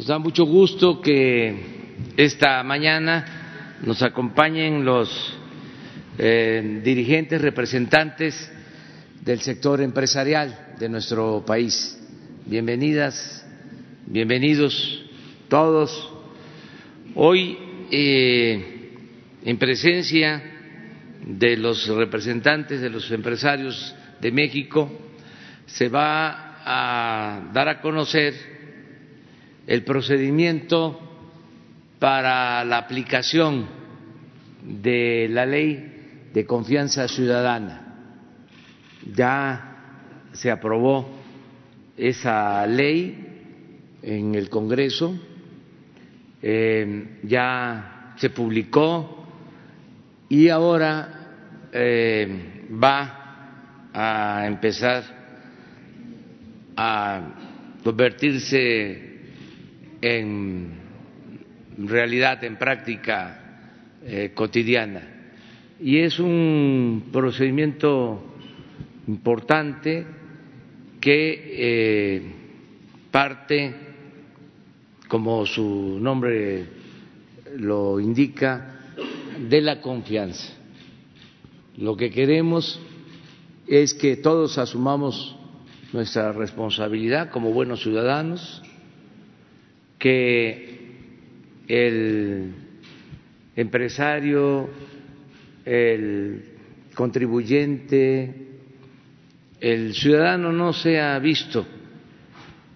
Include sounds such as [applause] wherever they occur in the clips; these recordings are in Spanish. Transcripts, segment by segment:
Nos da mucho gusto que esta mañana nos acompañen los eh, dirigentes, representantes del sector empresarial de nuestro país. Bienvenidas, bienvenidos todos. Hoy, eh, en presencia de los representantes de los empresarios de México, se va a dar a conocer el procedimiento para la aplicación de la ley de confianza ciudadana. Ya se aprobó esa ley en el Congreso, eh, ya se publicó y ahora eh, va a empezar a convertirse en realidad, en práctica eh, cotidiana. Y es un procedimiento importante que eh, parte, como su nombre lo indica, de la confianza. Lo que queremos es que todos asumamos nuestra responsabilidad como buenos ciudadanos, que el empresario, el contribuyente, el ciudadano no sea visto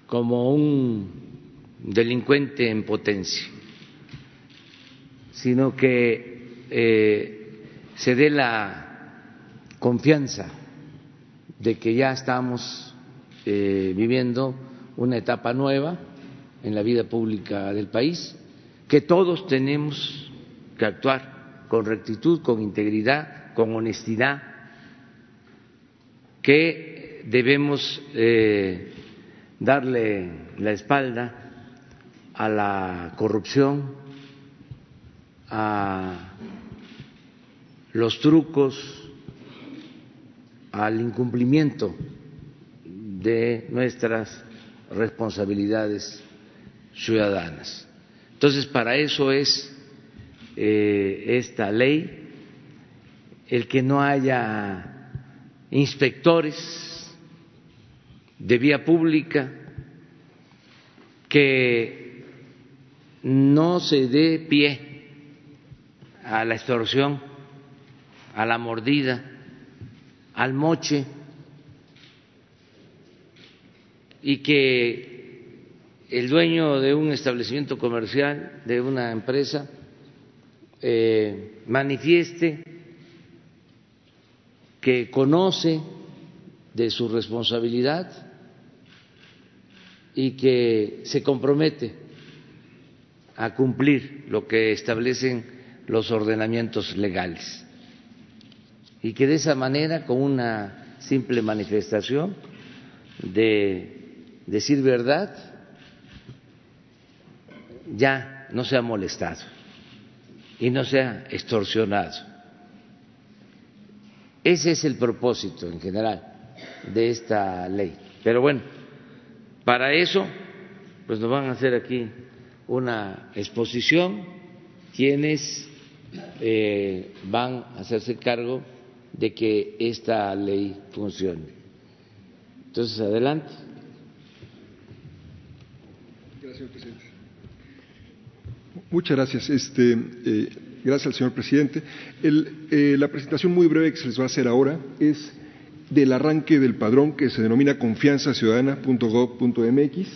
como un delincuente en potencia, sino que eh, se dé la confianza de que ya estamos eh, viviendo una etapa nueva en la vida pública del país, que todos tenemos que actuar con rectitud, con integridad, con honestidad, que debemos eh, darle la espalda a la corrupción, a los trucos, al incumplimiento de nuestras responsabilidades ciudadanas. Entonces, para eso es eh, esta ley, el que no haya inspectores de vía pública, que no se dé pie a la extorsión, a la mordida, al moche, y que el dueño de un establecimiento comercial, de una empresa, eh, manifieste que conoce de su responsabilidad y que se compromete a cumplir lo que establecen los ordenamientos legales. Y que de esa manera, con una simple manifestación de decir verdad, ya no sea molestado y no sea extorsionado. Ese es el propósito en general de esta ley. Pero bueno, para eso, pues nos van a hacer aquí una exposición quienes eh, van a hacerse cargo de que esta ley funcione. Entonces, adelante. Gracias, presidente. Muchas gracias. Este, eh, gracias al señor presidente. Eh, la presentación muy breve que se les va a hacer ahora es del arranque del padrón que se denomina confianzaciudadana.gov.mx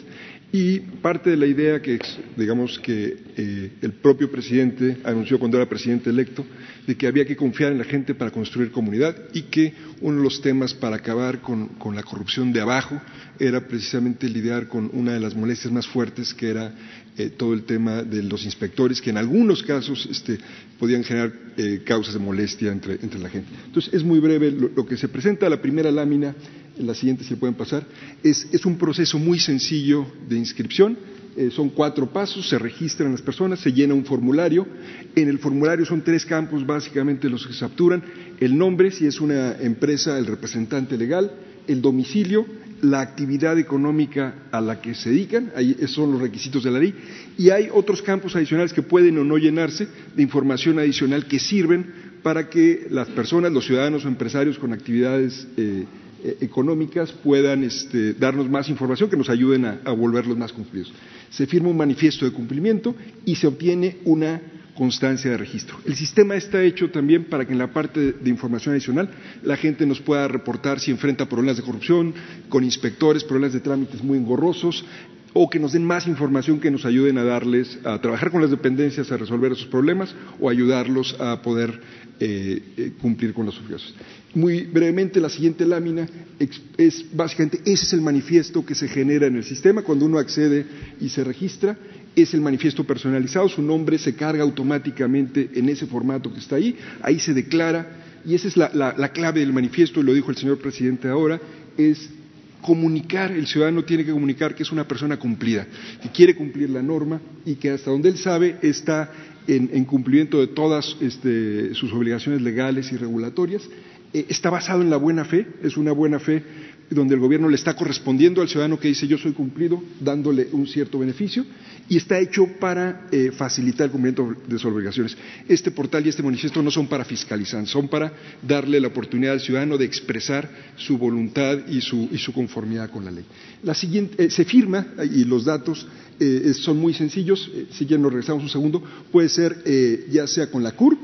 y parte de la idea que, digamos, que eh, el propio presidente anunció cuando era presidente electo, de que había que confiar en la gente para construir comunidad y que uno de los temas para acabar con, la corrupción de abajo era precisamente lidiar con una de las molestias más fuertes, que era eh, todo el tema de los inspectores, que en algunos casos este, podían generar eh, causas de molestia entre, la gente. Entonces, es muy breve lo, que se presenta. La primera lámina la siguiente si pueden pasar, es, un proceso muy sencillo de inscripción. Eh, son cuatro pasos, se registran las personas, se llena un formulario. En el formulario son tres campos básicamente los que se capturan. El nombre, si es una empresa, el representante legal, el domicilio la actividad económica a la que se dedican, ahí esos son los requisitos de la ley, y hay otros campos adicionales que pueden o no llenarse de información adicional que sirven para que las personas, los ciudadanos o empresarios con actividades eh, eh, económicas puedan este, darnos más información que nos ayuden a, a volverlos más cumplidos. Se firma un manifiesto de cumplimiento y se obtiene una constancia de registro. El sistema está hecho también para que en la parte de información adicional la gente nos pueda reportar si enfrenta problemas de corrupción, con inspectores, problemas de trámites muy engorrosos, o que nos den más información que nos ayuden a darles, a trabajar con las dependencias, a resolver esos problemas o ayudarlos a poder eh, eh, cumplir con las obligaciones. Muy brevemente, la siguiente lámina es básicamente ese es el manifiesto que se genera en el sistema cuando uno accede y se registra es el manifiesto personalizado, su nombre se carga automáticamente en ese formato que está ahí, ahí se declara, y esa es la, clave del manifiesto, y lo dijo el señor presidente ahora, es comunicar, el ciudadano tiene que comunicar que es una persona cumplida, que quiere cumplir la norma y que hasta donde él sabe está en, cumplimiento de todas este, sus obligaciones legales y regulatorias, eh, está basado en la buena fe, es una buena fe donde el gobierno le está correspondiendo al ciudadano que dice yo soy cumplido, dándole un cierto beneficio, y está hecho para eh, facilitar el cumplimiento de sus obligaciones. Este portal y este manifiesto no son para fiscalizar, son para darle la oportunidad al ciudadano de expresar su voluntad y su, conformidad con la ley. La siguiente, eh, se firma, y los datos eh, son muy sencillos, si ya nos regresamos un segundo, puede ser ya sea con la CURP,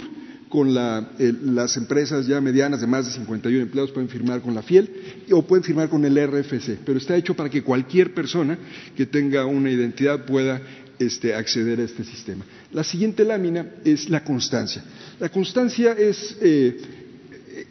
con las empresas ya medianas de más de 51 empleados pueden firmar con la FIEL o pueden firmar con el RFC, pero está hecho para que cualquier persona que tenga una identidad pueda este, acceder a este sistema. La siguiente lámina es la constancia. La constancia es eh,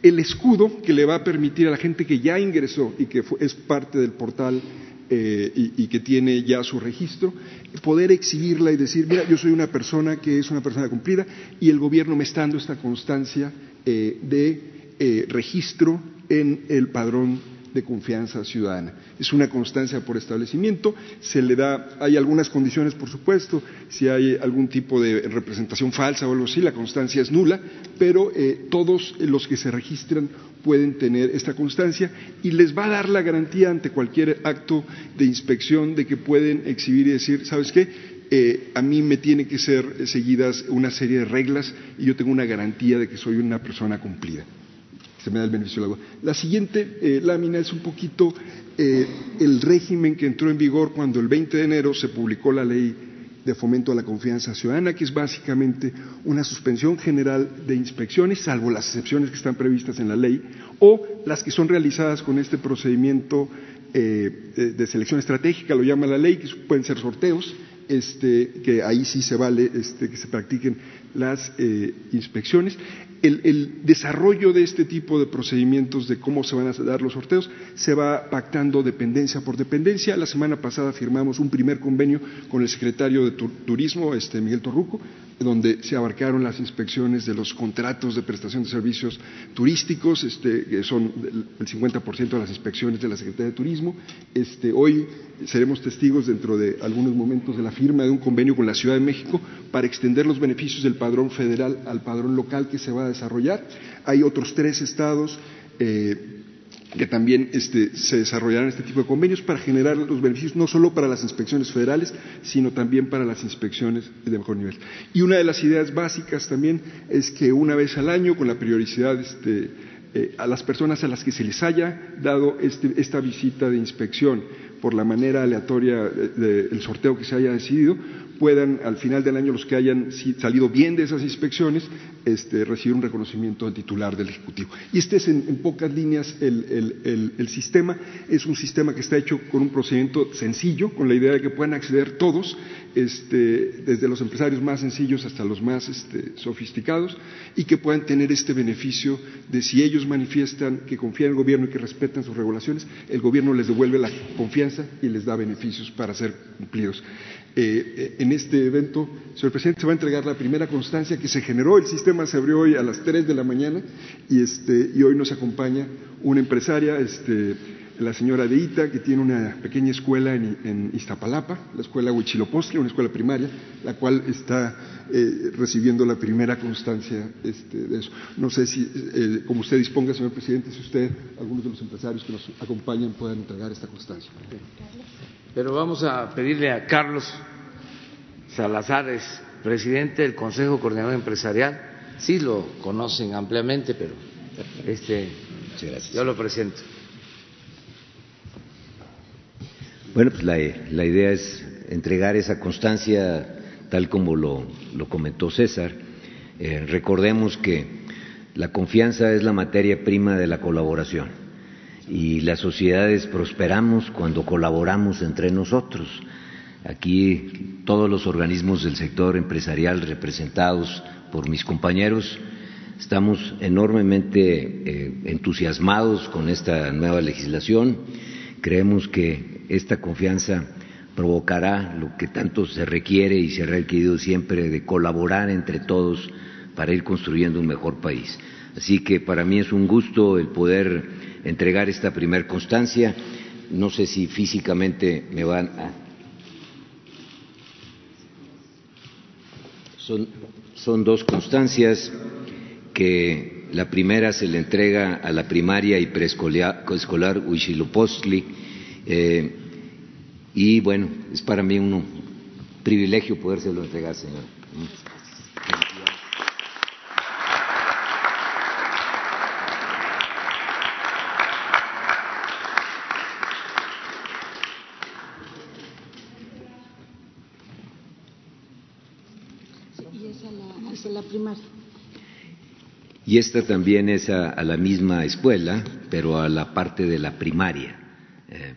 el escudo que le va a permitir a la gente que ya ingresó y que es parte del portal eh, y, que tiene ya su registro, poder exhibirla y decir, mira, yo soy una persona que es una persona cumplida y el gobierno me está dando esta constancia eh, de eh, registro en el padrón de confianza ciudadana. Es una constancia por establecimiento, se le da, hay algunas condiciones, por supuesto, si hay algún tipo de representación falsa o algo así, la constancia es nula, pero eh, todos los que se registran pueden tener esta constancia y les va a dar la garantía ante cualquier acto de inspección de que pueden exhibir y decir, ¿sabes qué? Eh, a mí me tiene que ser seguidas una serie de reglas y yo tengo una garantía de que soy una persona cumplida se me da el beneficio del agua. La siguiente eh, lámina es un poquito eh, el régimen que entró en vigor cuando el 20 de enero se publicó la ley de fomento a la confianza ciudadana, que es básicamente una suspensión general de inspecciones, salvo las excepciones que están previstas en la ley, o las que son realizadas con este procedimiento eh, de selección estratégica, lo llama la ley, que pueden ser sorteos, este, que ahí sí se vale este, que se practiquen las inspecciones el, desarrollo de este tipo de procedimientos de cómo se van a dar los sorteos se va pactando dependencia por dependencia. La semana pasada firmamos un primer convenio con el secretario de Turismo, este Miguel Torruco, donde se abarcaron las inspecciones de los contratos de prestación de servicios turísticos, este, que son el 50% de las inspecciones de la Secretaría de Turismo. Este, hoy seremos testigos dentro de algunos momentos de la firma de un convenio con la Ciudad de México para extender los beneficios del padrón federal al padrón local que se va a desarrollar. Hay otros tres estados eh, que también este, se desarrollarán este tipo de convenios para generar los beneficios no solo para las inspecciones federales, sino también para las inspecciones de mejor nivel. Y una de las ideas básicas también es que una vez al año, con la prioridad este, eh, a las personas a las que se les haya dado este, esta visita de inspección por la manera aleatoria del sorteo que se haya decidido, puedan al final del año los que hayan salido bien de esas inspecciones este, recibir un reconocimiento del titular del Ejecutivo. Y este es en, pocas líneas el, sistema. Es un sistema que está hecho con un procedimiento sencillo, con la idea de que puedan acceder todos, este, desde los empresarios más sencillos hasta los más este, sofisticados, y que puedan tener este beneficio de si ellos manifiestan que confían en el gobierno y que respetan sus regulaciones, el gobierno les devuelve la confianza y les da beneficios para ser cumplidos. Eh, en este evento, señor presidente, se va a entregar la primera constancia que se generó. El sistema se abrió hoy a las 3 de la mañana y, este, y hoy nos acompaña una empresaria, este, la señora Deita, que tiene una pequeña escuela en, Iztapalapa, la escuela Huichilopochtli, una escuela primaria, la cual está eh, recibiendo la primera constancia este, de eso. No sé si, eh, como usted disponga, señor presidente, si usted, algunos de los empresarios que nos acompañan puedan entregar esta constancia. Pero vamos a pedirle a Carlos Salazar, presidente del Consejo Coordinador Empresarial, sí lo conocen ampliamente, pero este, yo lo presento. Bueno, pues la, idea es entregar esa constancia tal como lo, comentó César. Eh, recordemos que la confianza es la materia prima de la colaboración y las sociedades prosperamos cuando colaboramos entre nosotros. Aquí todos los organismos del sector empresarial representados por mis compañeros estamos enormemente eh, entusiasmados con esta nueva legislación. Creemos que esta confianza provocará lo que tanto se requiere y se ha requerido siempre de colaborar entre todos para ir construyendo un mejor país. Así que para mí es un gusto el poder entregar esta primer constancia. No sé si físicamente me van a. Son, dos constancias que la primera se le entrega a la primaria y preescolar Huichilopostli eh, y bueno, es para mí un privilegio podérselo entregar, señor. Y esa la, la primaria. Y esta también es a, la misma escuela, pero a la parte de la primaria. Eh,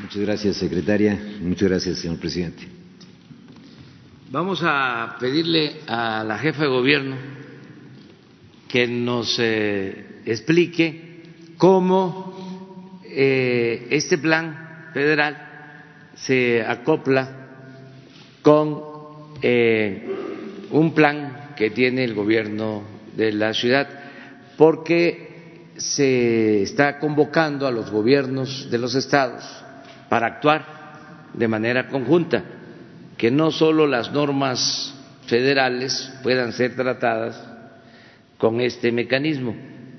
Muchas gracias, secretaria. Muchas gracias, señor presidente. Vamos a pedirle a la jefa de gobierno que nos eh, explique cómo eh, este plan federal se acopla con eh, un plan que tiene el gobierno de la ciudad, porque se está convocando a los gobiernos de los estados para actuar de manera conjunta, que no solo las normas federales puedan ser tratadas con este mecanismo,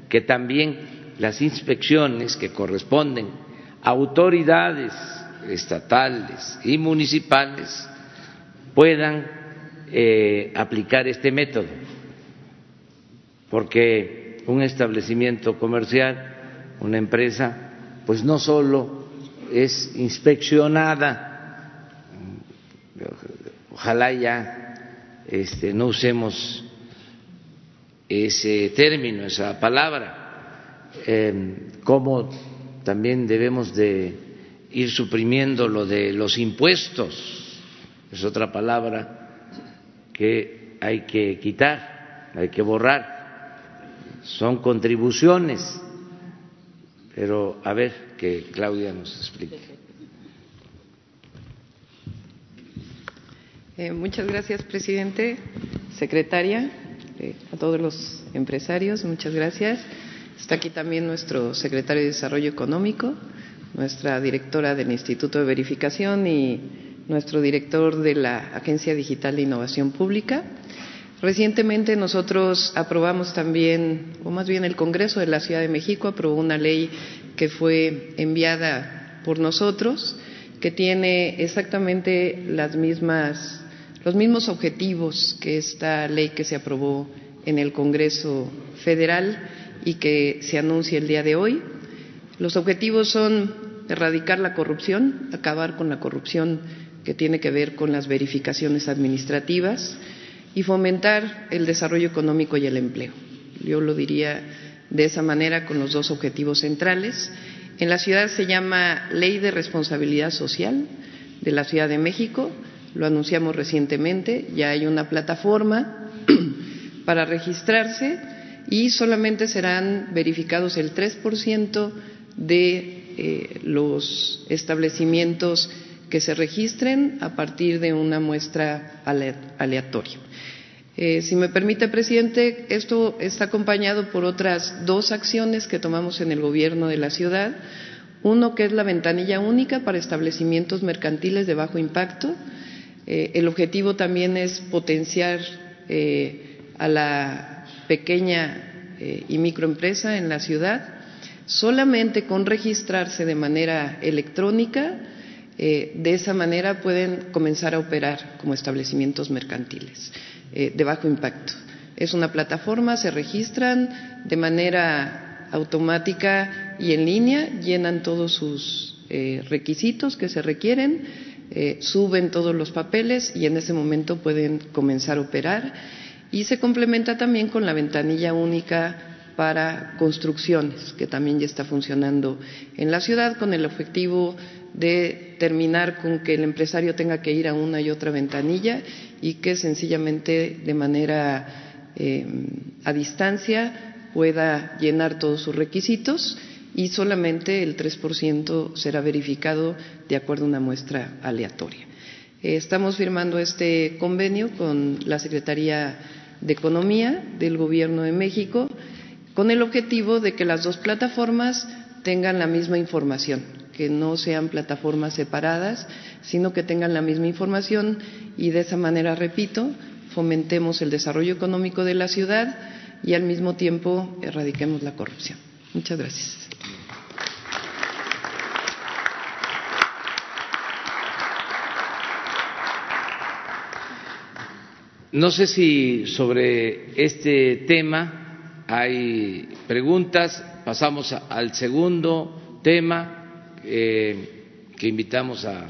que también las inspecciones que corresponden autoridades estatales y municipales puedan eh, aplicar este método, porque un establecimiento comercial, una empresa, pues no solo es inspeccionada. Ojalá ya este, no usemos ese término, esa palabra, eh, como también debemos de ir suprimiendo lo de los impuestos, es otra palabra que hay que quitar, hay que borrar, son contribuciones pero a ver que Claudia nos explique. Eh, muchas gracias, presidente, secretaria, eh, a todos los empresarios, muchas gracias. Está aquí también nuestro secretario de Desarrollo Económico, nuestra directora del Instituto de Verificación y nuestro director de la Agencia Digital de Innovación Pública. Recientemente nosotros aprobamos también, o más bien el Congreso de la Ciudad de México aprobó una ley que fue enviada por nosotros, que tiene exactamente los mismos objetivos que esta ley que se aprobó en el Congreso Federal y que se anuncia el día de hoy. Los objetivos son erradicar la corrupción, acabar con la corrupción que tiene que ver con las verificaciones administrativas, y fomentar el desarrollo económico y el empleo. Yo lo diría de esa manera con los dos objetivos centrales. En la ciudad se llama Ley de Responsabilidad Social de la Ciudad de México, lo anunciamos recientemente, ya hay una plataforma [clears throat] para registrarse y solamente serán verificados el 3% de eh, los establecimientos que se registren a partir de una muestra aleatoria. Eh, si me permite, presidente, esto está acompañado por otras dos acciones que tomamos en el gobierno de la ciudad. Uno que es la ventanilla única para establecimientos mercantiles de bajo impacto. Eh, el objetivo también es potenciar a la pequeña y microempresa en la ciudad. Solamente con registrarse de manera electrónica, de esa manera pueden comenzar a operar como establecimientos mercantiles. Eh, de bajo impacto. Es una plataforma, se registran de manera automática y en línea, llenan todos sus eh, requisitos que se requieren, eh, suben todos los papeles y en ese momento pueden comenzar a operar. Y se complementa también con la ventanilla única para construcciones, que también ya está funcionando en la ciudad con el objetivo de terminar con que el empresario tenga que ir a una y otra ventanilla y que sencillamente de manera eh, a distancia pueda llenar todos sus requisitos y solamente el 3% será verificado de acuerdo a una muestra aleatoria. Eh, estamos firmando este convenio con la Secretaría de Economía del Gobierno de México con el objetivo de que las dos plataformas tengan la misma información que no sean plataformas separadas, sino que tengan la misma información y de esa manera, repito, fomentemos el desarrollo económico de la ciudad y al mismo tiempo erradiquemos la corrupción. Muchas gracias. No sé si sobre este tema hay preguntas. Pasamos al segundo tema eh, que invitamos a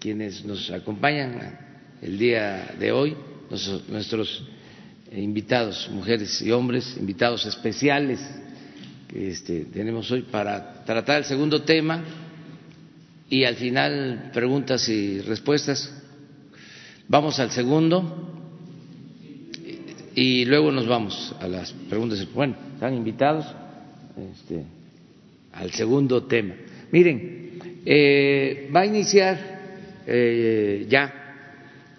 quienes nos acompañan el día de hoy, nuestros, invitados, mujeres y hombres, invitados especiales que este, tenemos hoy para tratar el segundo tema y al final preguntas y respuestas. Vamos al segundo y luego nos vamos a las preguntas. Bueno, están invitados este, al segundo tema. Miren, eh, va a iniciar eh, ya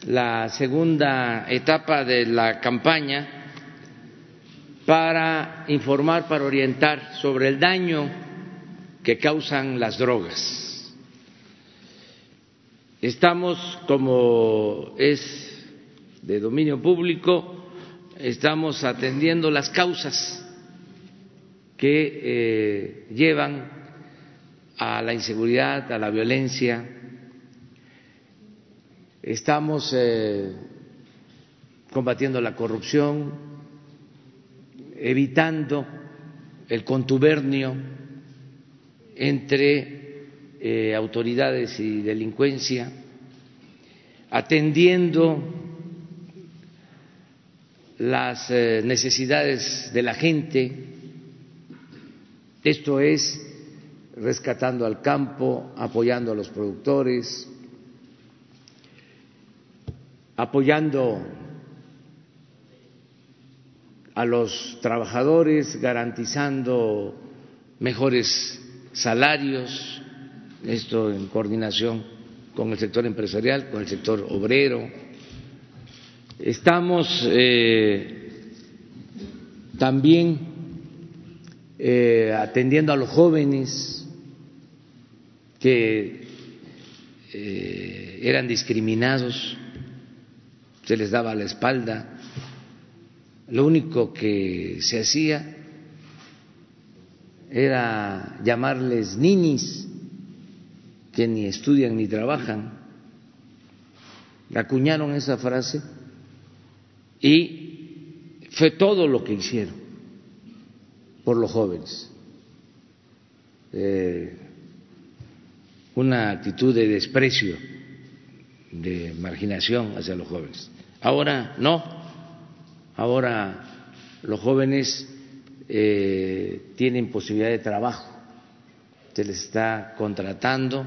la segunda etapa de la campaña para informar, para orientar sobre el daño que causan las drogas. Estamos, como es de dominio público, estamos atendiendo las causas que eh, llevan a la inseguridad, a la violencia. Estamos eh, combatiendo la corrupción, evitando el contubernio entre eh, autoridades y delincuencia, atendiendo las eh, necesidades de la gente. Esto es rescatando al campo, apoyando a los productores, apoyando a los trabajadores, garantizando mejores salarios, esto en coordinación con el sector empresarial, con el sector obrero. Estamos eh, también eh, atendiendo a los jóvenes, que eh, eran discriminados, se les daba la espalda, lo único que se hacía era llamarles ninis, que ni estudian ni trabajan. Acuñaron esa frase y fue todo lo que hicieron por los jóvenes. Eh, una actitud de desprecio, de marginación hacia los jóvenes. Ahora no, ahora los jóvenes eh, tienen posibilidad de trabajo, se les está contratando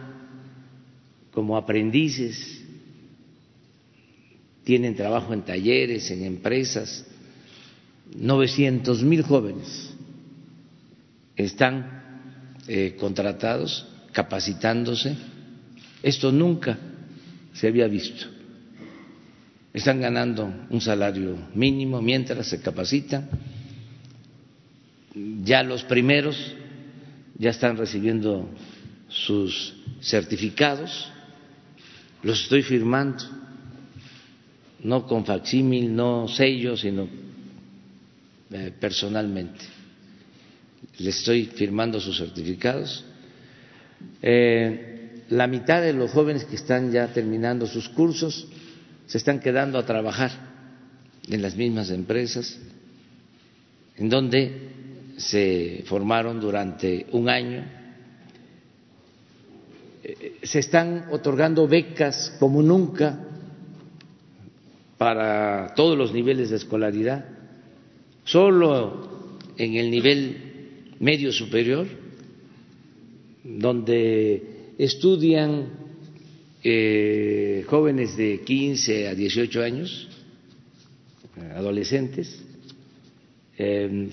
como aprendices, tienen trabajo en talleres, en empresas, 900 mil jóvenes están eh, contratados capacitándose Esto nunca se había visto. Están ganando un salario mínimo mientras se capacitan. Ya los primeros ya están recibiendo sus certificados, los estoy firmando, no con facsímil, no sello, sino eh, personalmente. Les estoy firmando sus certificados. Eh, la mitad de los jóvenes que están ya terminando sus cursos se están quedando a trabajar en las mismas empresas en donde se formaron durante un año. Eh, se están otorgando becas como nunca para todos los niveles de escolaridad. Solo en el nivel medio superior, donde estudian eh, jóvenes de 15 a 18 años, adolescentes,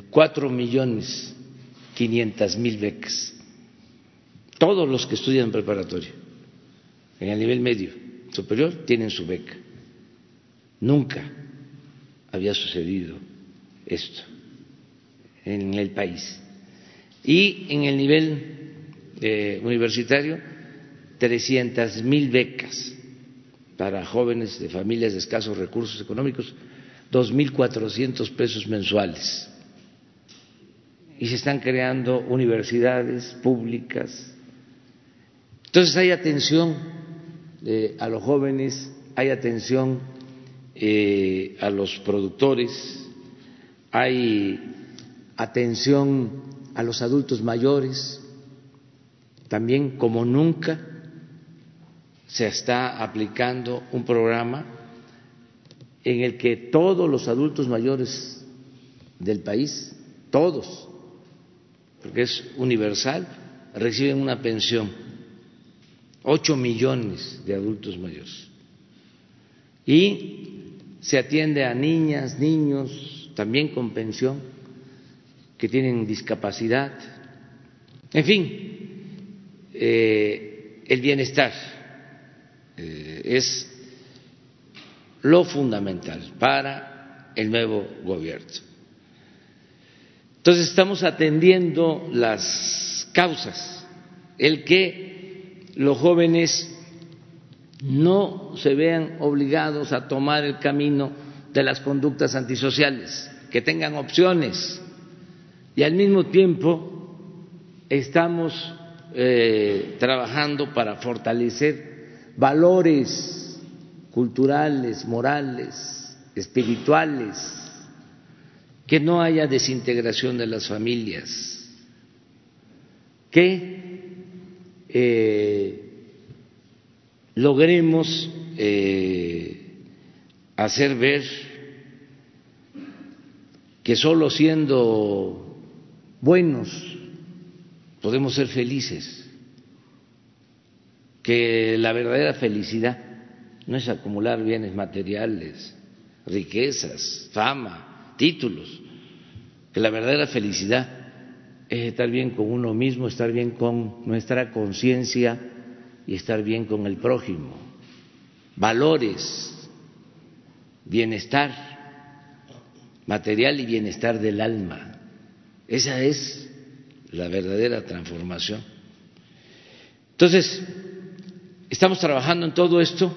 cuatro millones quinientas mil becas. Todos los que estudian preparatoria en el nivel medio superior tienen su beca. Nunca había sucedido esto en el país. Y en el nivel eh, universitario, trescientas mil becas para jóvenes de familias de escasos recursos económicos 2.400 pesos mensuales. Y se están creando universidades públicas. Entonces hay atención eh, a los jóvenes, hay atención eh, a los productores, hay atención a los adultos mayores, también como nunca se está aplicando un programa en el que todos los adultos mayores del país, todos, porque es universal, reciben una pensión. Ocho millones de adultos mayores. Y se atiende a niñas, niños, también con pensión, que tienen discapacidad. En fin, eh, el bienestar eh, es lo fundamental para el nuevo gobierno. Entonces estamos atendiendo las causas, el que los jóvenes no se vean obligados a tomar el camino de las conductas antisociales, que tengan opciones. Y al mismo tiempo estamos eh, trabajando para fortalecer valores culturales, morales, espirituales, que no haya desintegración de las familias, que eh, logremos eh, hacer ver que solo siendo buenos podemos ser felices, que la verdadera felicidad no es acumular bienes materiales, riquezas, fama, títulos, que la verdadera felicidad es estar bien con uno mismo, estar bien con nuestra conciencia y estar bien con el prójimo, valores, bienestar material y bienestar del alma. Esa es la verdadera transformación. Entonces, estamos trabajando en todo esto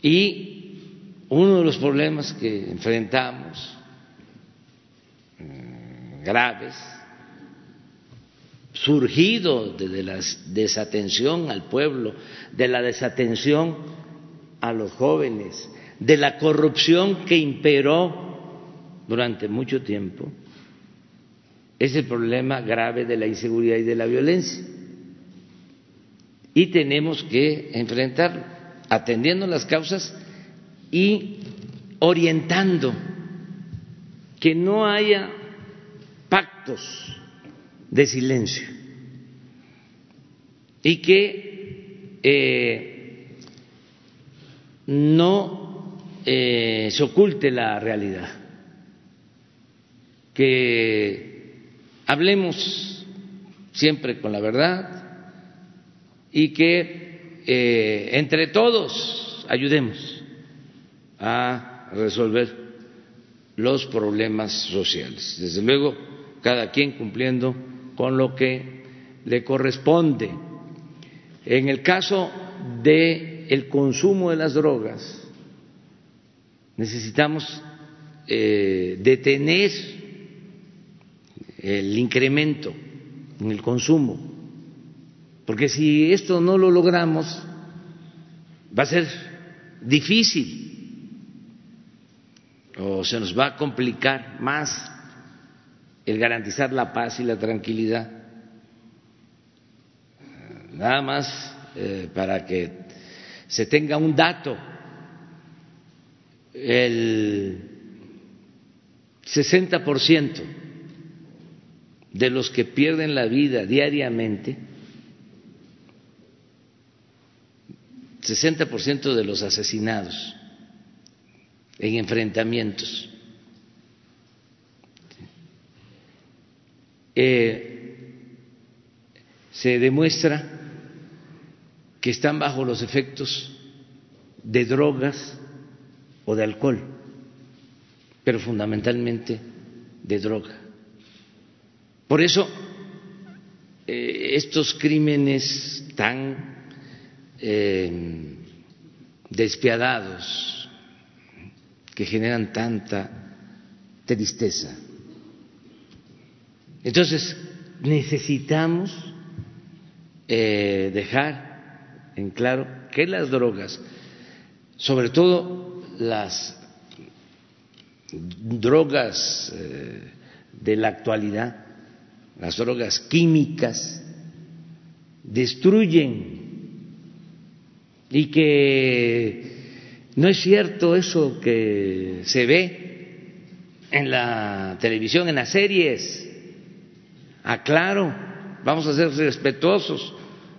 y uno de los problemas que enfrentamos mm, graves, surgido de la desatención al pueblo, de la desatención a los jóvenes, de la corrupción que imperó durante mucho tiempo, es el problema grave de la inseguridad y de la violencia. Y tenemos que enfrentarlo atendiendo las causas y orientando que no haya pactos de silencio y que eh, no eh, se oculte la realidad, que hablemos siempre con la verdad y que eh, entre todos ayudemos a resolver los problemas sociales. Desde luego, cada quien cumpliendo con lo que le corresponde. En el caso de el consumo de las drogas, necesitamos eh, detener el incremento en el consumo, porque si esto no lo logramos, va a ser difícil o se nos va a complicar más el garantizar la paz y la tranquilidad. Nada más eh, para que se tenga un dato, el 60% de los que pierden la vida diariamente, 60% de los asesinados en enfrentamientos, eh, se demuestra que están bajo los efectos de drogas o de alcohol, pero fundamentalmente de droga. Por eso, eh, estos crímenes tan eh, despiadados que generan tanta tristeza. Entonces, necesitamos eh, dejar en claro que las drogas, sobre todo las drogas eh, de la actualidad, las drogas químicas, destruyen y que no es cierto eso que se ve en la televisión, en las series. Aclaro, vamos a ser respetuosos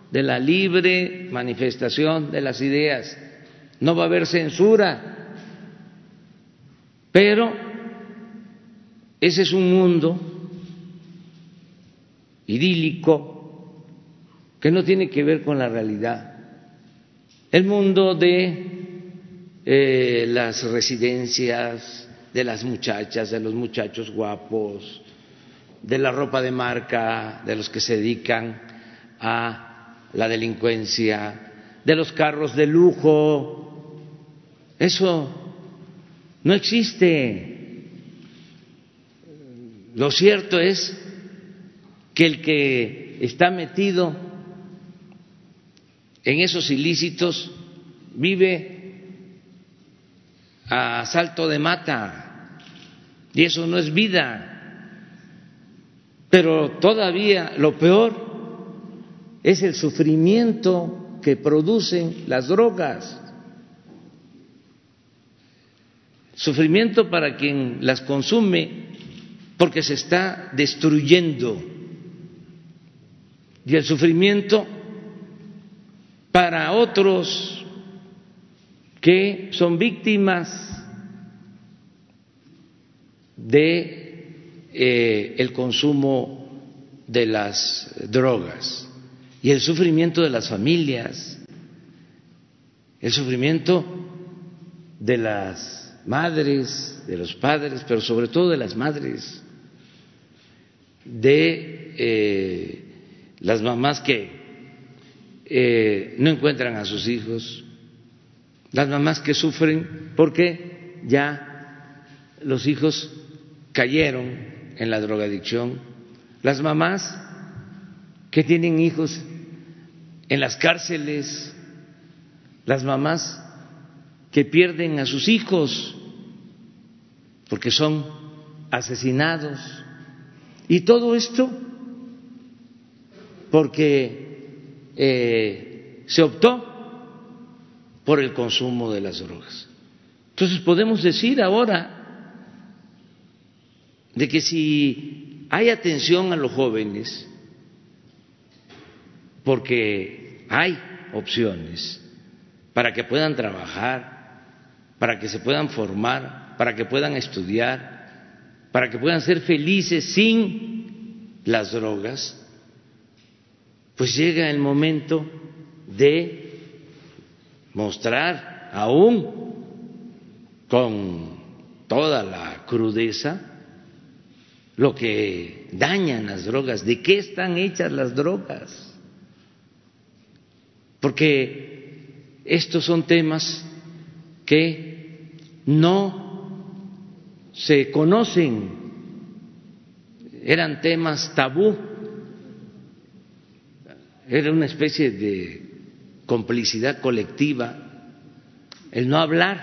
de la libre manifestación de las ideas. No va a haber censura, pero ese es un mundo idílico que no tiene que ver con la realidad. El mundo de eh, las residencias, de las muchachas, de los muchachos guapos, de la ropa de marca, de los que se dedican a la delincuencia, de los carros de lujo. Eso no existe. Lo cierto es que el que está metido en esos ilícitos vive a salto de mata y eso no es vida. Pero todavía lo peor es el sufrimiento que producen las drogas. Sufrimiento para quien las consume porque se está destruyendo. Y el sufrimiento para otros que son víctimas de eh, el consumo de las drogas y el sufrimiento de las familias, el sufrimiento de las madres, de los padres, pero sobre todo de las madres, de eh, las mamás que eh, no encuentran a sus hijos, las mamás que sufren porque ya los hijos cayeron en la drogadicción, las mamás que tienen hijos en las cárceles, las mamás que pierden a sus hijos porque son asesinados. Y todo esto porque eh, se optó por el consumo de las drogas. Entonces podemos decir ahora de que si hay atención a los jóvenes, porque hay opciones para que puedan trabajar, para que se puedan formar, para que puedan estudiar, para que puedan ser felices sin las drogas, pues llega el momento de mostrar aún con toda la crudeza lo que dañan las drogas, de qué están hechas las drogas. Porque estos son temas que no se conocen, eran temas tabú, era una especie de complicidad colectiva el no hablar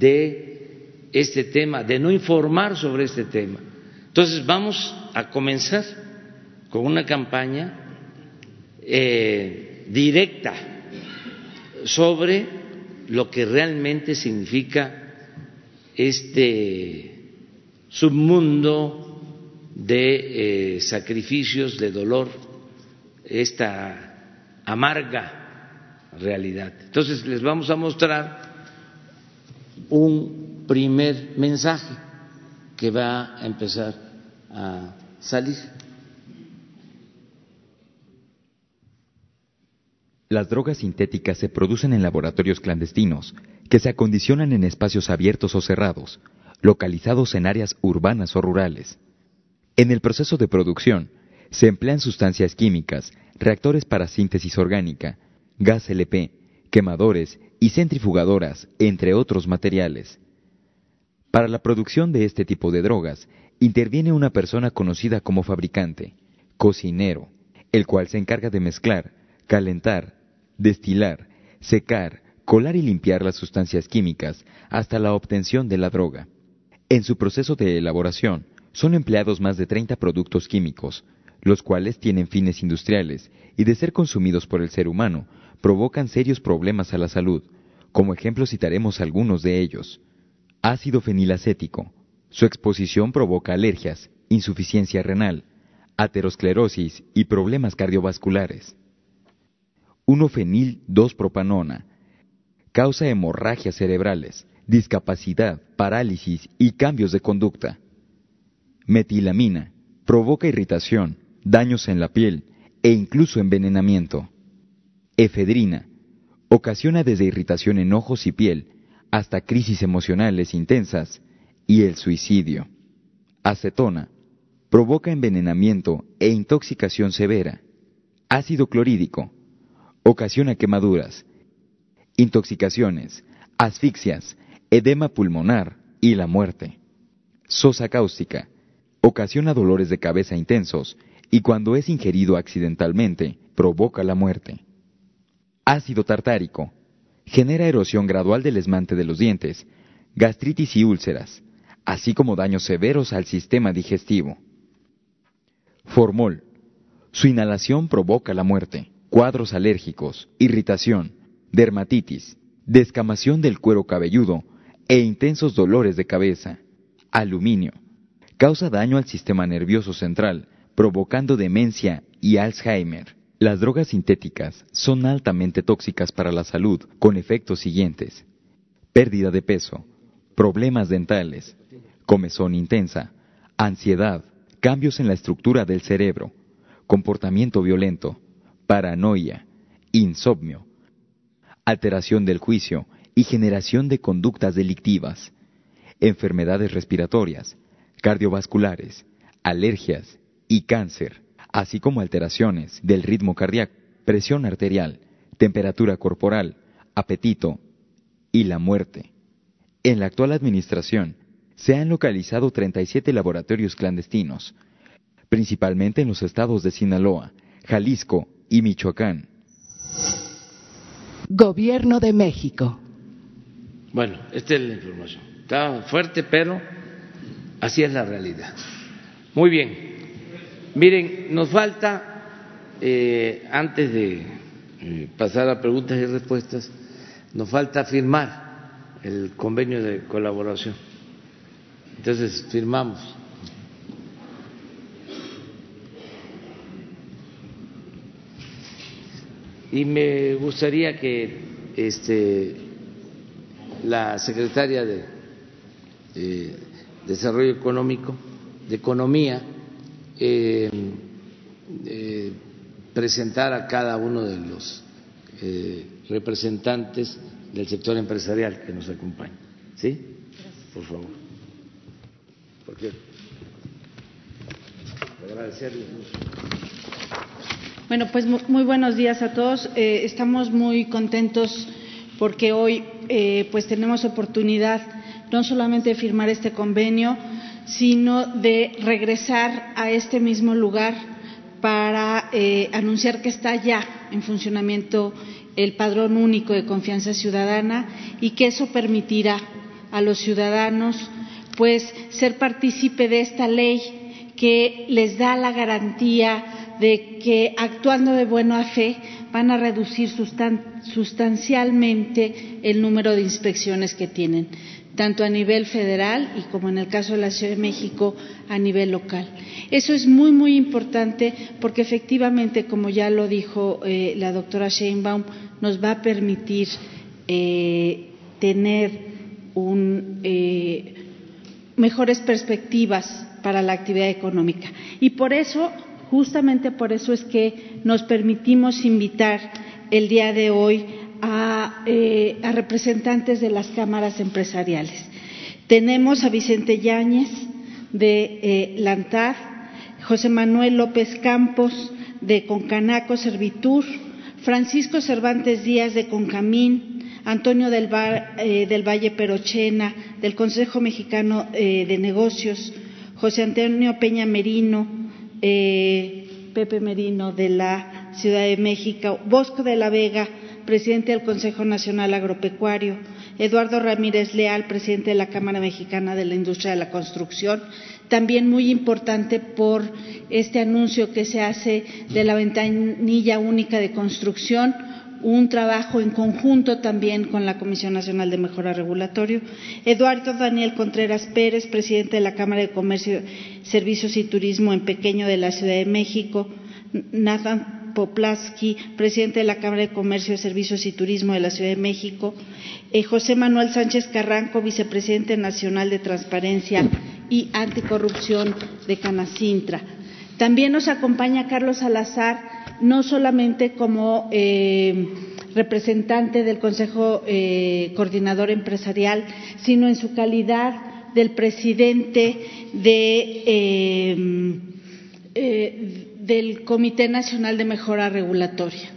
de este tema, de no informar sobre este tema. Entonces vamos a comenzar con una campaña eh, directa sobre lo que realmente significa este submundo de eh, sacrificios, de dolor, esta amarga realidad. Entonces les vamos a mostrar un primer mensaje que va a empezar a salir. Las drogas sintéticas se producen en laboratorios clandestinos que se acondicionan en espacios abiertos o cerrados, localizados en áreas urbanas o rurales. En el proceso de producción se emplean sustancias químicas, reactores para síntesis orgánica, gas LP, quemadores y centrifugadoras, entre otros materiales. Para la producción de este tipo de drogas, interviene una persona conocida como fabricante, cocinero, el cual se encarga de mezclar, calentar, destilar, secar, colar y limpiar las sustancias químicas hasta la obtención de la droga. En su proceso de elaboración, son empleados más de 30 productos químicos, los cuales tienen fines industriales y de ser consumidos por el ser humano, provocan serios problemas a la salud. Como ejemplo citaremos algunos de ellos. Ácido fenilacético. Su exposición provoca alergias, insuficiencia renal, aterosclerosis y problemas cardiovasculares. 1-fenil-2-propanona. Causa hemorragias cerebrales, discapacidad, parálisis y cambios de conducta. Metilamina. Provoca irritación, daños en la piel e incluso envenenamiento. Efedrina. Ocasiona desde irritación en ojos y piel hasta crisis emocionales intensas y el suicidio. Acetona provoca envenenamiento e intoxicación severa. Ácido clorhídrico ocasiona quemaduras, intoxicaciones, asfixias, edema pulmonar y la muerte. Sosa cáustica ocasiona dolores de cabeza intensos y cuando es ingerido accidentalmente provoca la muerte. Ácido tartárico genera erosión gradual del esmante de los dientes, gastritis y úlceras, así como daños severos al sistema digestivo. Formol. Su inhalación provoca la muerte, cuadros alérgicos, irritación, dermatitis, descamación del cuero cabelludo e intensos dolores de cabeza. Aluminio. Causa daño al sistema nervioso central, provocando demencia y Alzheimer. Las drogas sintéticas son altamente tóxicas para la salud con efectos siguientes. Pérdida de peso, problemas dentales, comezón intensa, ansiedad, cambios en la estructura del cerebro, comportamiento violento, paranoia, insomnio, alteración del juicio y generación de conductas delictivas, enfermedades respiratorias, cardiovasculares, alergias y cáncer así como alteraciones del ritmo cardíaco, presión arterial, temperatura corporal, apetito y la muerte. En la actual administración se han localizado 37 laboratorios clandestinos, principalmente en los estados de Sinaloa, Jalisco y Michoacán. Gobierno de México. Bueno, esta es la información. Está fuerte, pero así es la realidad. Muy bien. Miren, nos falta, eh, antes de eh, pasar a preguntas y respuestas, nos falta firmar el convenio de colaboración. Entonces, firmamos. Y me gustaría que este, la secretaria de eh, Desarrollo Económico, de Economía, eh, eh, presentar a cada uno de los eh, representantes del sector empresarial que nos acompañan. ¿Sí? Por favor. Porque agradecerles Bueno, pues muy buenos días a todos. Estamos muy contentos porque hoy eh, pues tenemos oportunidad no solamente de firmar este convenio, sino de regresar a este mismo lugar para eh, anunciar que está ya en funcionamiento el padrón único de confianza ciudadana y que eso permitirá a los ciudadanos pues ser partícipe de esta ley que les da la garantía de que actuando de buena fe van a reducir sustancialmente el número de inspecciones que tienen tanto a nivel federal y como en el caso de la Ciudad de México a nivel local. Eso es muy, muy importante porque efectivamente, como ya lo dijo eh, la doctora Sheinbaum, nos va a permitir eh, tener eh, mejores perspectivas para la actividad económica. Y por eso, justamente por eso es que nos permitimos invitar el día de hoy eh, a, representantes de las cámaras empresariales. Tenemos a Vicente Yáñez de eh, Lantar, José Manuel López Campos de Concanaco Servitur, Francisco Cervantes Díaz de Concamín, Antonio del, eh, del Valle Perochena del Consejo Mexicano de Negocios, José Antonio Peña Merino, Pepe Merino de la Ciudad de México, Bosco de la Vega presidente del Consejo Nacional Agropecuario, Eduardo Ramírez Leal, presidente de la Cámara Mexicana de la Industria de la Construcción, también muy importante por este anuncio que se hace de la ventanilla única de construcción, un trabajo en conjunto también con la Comisión Nacional de Mejora Regulatorio. Eduardo Daniel Contreras Pérez, presidente de la Cámara de Comercio, Servicios y Turismo en Pequeño de la Ciudad de México. Nathan Poplaski, presidente de la Cámara de Comercio, Servicios y Turismo de la Ciudad de México, eh, José Manuel Sánchez Carranco, vicepresidente nacional de Transparencia y Anticorrupción de Canacintra. También nos acompaña Carlos Salazar, no solamente como eh, representante del Consejo eh, Coordinador Empresarial, sino en su calidad del presidente de del Comité Nacional de Mejora Regulatoria,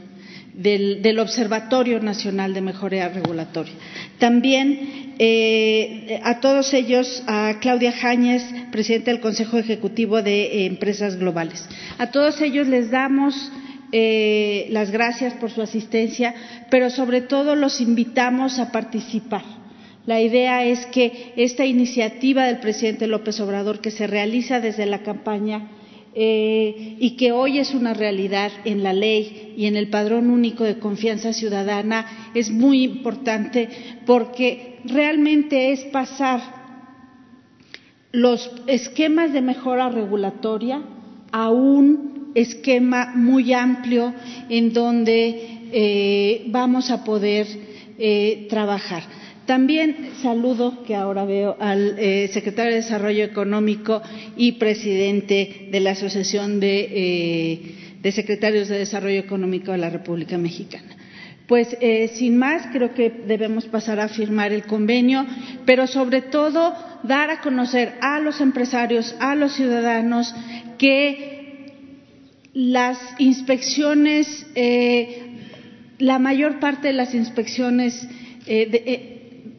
del, Observatorio Nacional de Mejora Regulatoria. También eh, a todos ellos, a Claudia Jáñez, presidenta del Consejo Ejecutivo de eh, Empresas Globales. A todos ellos les damos eh, las gracias por su asistencia, pero sobre todo los invitamos a participar. La idea es que esta iniciativa del presidente López Obrador, que se realiza desde la campaña, eh, y que hoy es una realidad en la ley y en el padrón único de confianza ciudadana es muy importante porque realmente es pasar los esquemas de mejora regulatoria a un esquema muy amplio en donde eh, vamos a poder eh, trabajar. También saludo, que ahora veo, al eh, secretario de Desarrollo Económico y presidente de la Asociación de, eh, Secretarios de Desarrollo Económico de la República Mexicana. Pues eh, sin más, creo que debemos pasar a firmar el convenio, pero sobre todo dar a conocer a los empresarios, a los ciudadanos, que las inspecciones, la mayor parte de las inspecciones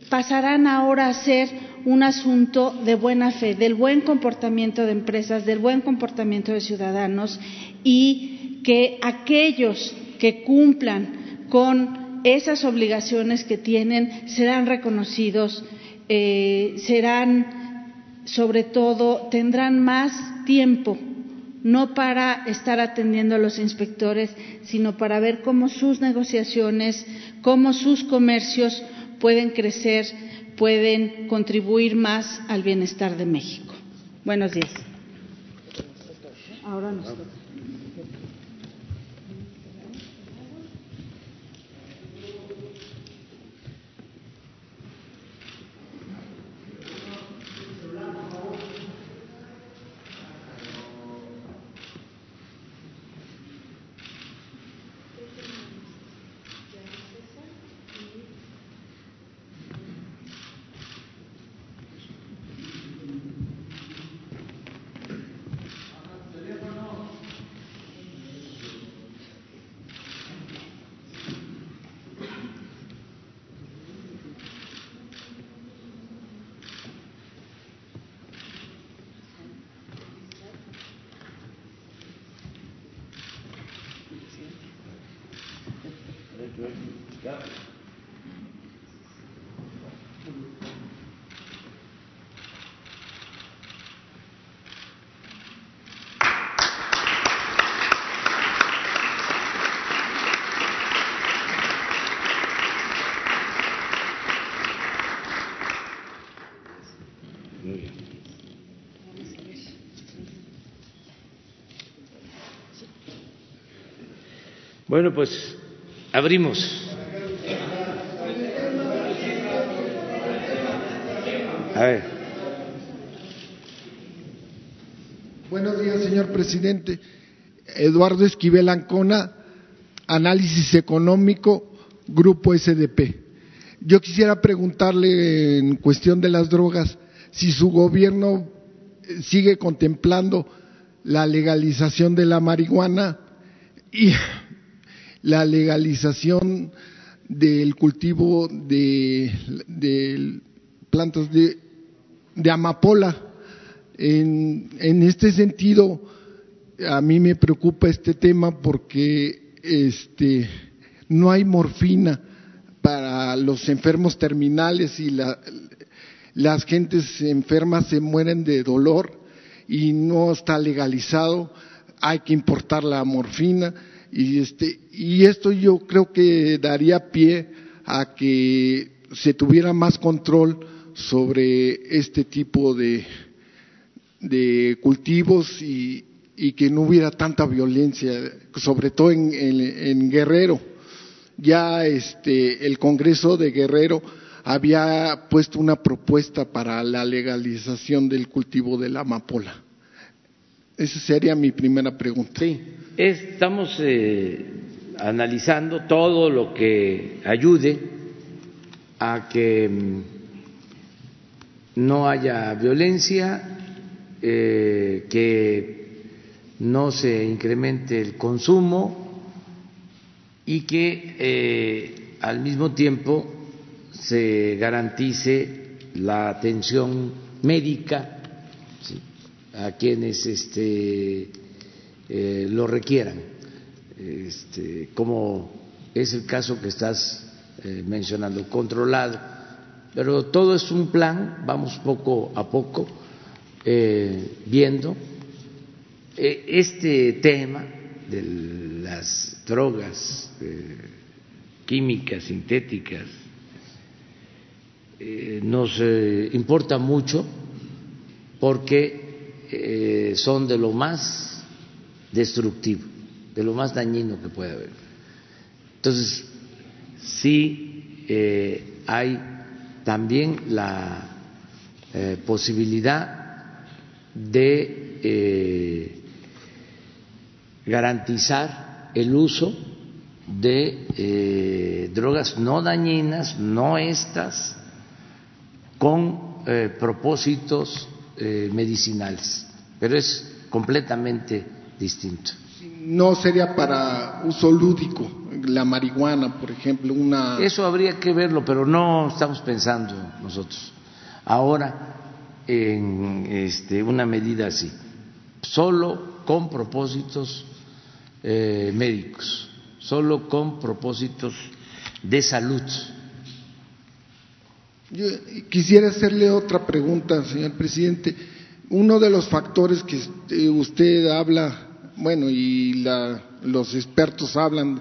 pasarán ahora a ser un asunto de buena fe, del buen comportamiento de empresas, del buen comportamiento de ciudadanos y que aquellos que cumplan con esas obligaciones que tienen serán reconocidos, eh, serán, sobre todo, tendrán más tiempo no para estar atendiendo a los inspectores, sino para ver cómo sus negociaciones, cómo sus comercios pueden crecer, pueden contribuir más al bienestar de México. Buenos días. Ahora nos Bueno, pues abrimos. A ver. Buenos días, señor presidente. Eduardo Esquivel Ancona, Análisis Económico, Grupo SDP. Yo quisiera preguntarle en cuestión de las drogas si su gobierno sigue contemplando la legalización de la marihuana y la legalización del cultivo de, plantas de, amapola. En, en, este sentido, a mí me preocupa este tema porque este, no hay morfina para los enfermos terminales y la, las gentes enfermas se mueren de dolor y no está legalizado, hay que importar la morfina y este y esto yo creo que daría pie a que se tuviera más control sobre este tipo de, de cultivos y, y, que no hubiera tanta violencia, sobre todo en, en, Guerrero. Ya este, el Congreso de Guerrero había puesto una propuesta para la legalización del cultivo de la amapola. Esa sería mi primera pregunta. Sí, estamos eh, analizando todo lo que ayude a que no haya violencia, eh, que no se incremente el consumo y que eh, al mismo tiempo se garantice la atención médica a quienes este, eh, lo requieran, este, como es el caso que estás eh, mencionando, controlado. Pero todo es un plan, vamos poco a poco eh, viendo. este tema de las drogas químicas, sintéticas, eh, nos importa mucho porque son de lo más destructivo, de lo más dañino que puede haber. Entonces, sí hay también la posibilidad de garantizar el uso de drogas no dañinas, no estas, con eh, propósitos eh, medicinales, pero es completamente distinto. No sería para uso lúdico, la marihuana, por ejemplo, una... Eso habría que verlo, pero no estamos pensando nosotros ahora en este, una medida así, solo con propósitos eh, médicos, solo con propósitos de salud. Yo quisiera hacerle otra pregunta, señor presidente. Uno de los factores que usted habla, bueno, y la, los expertos hablan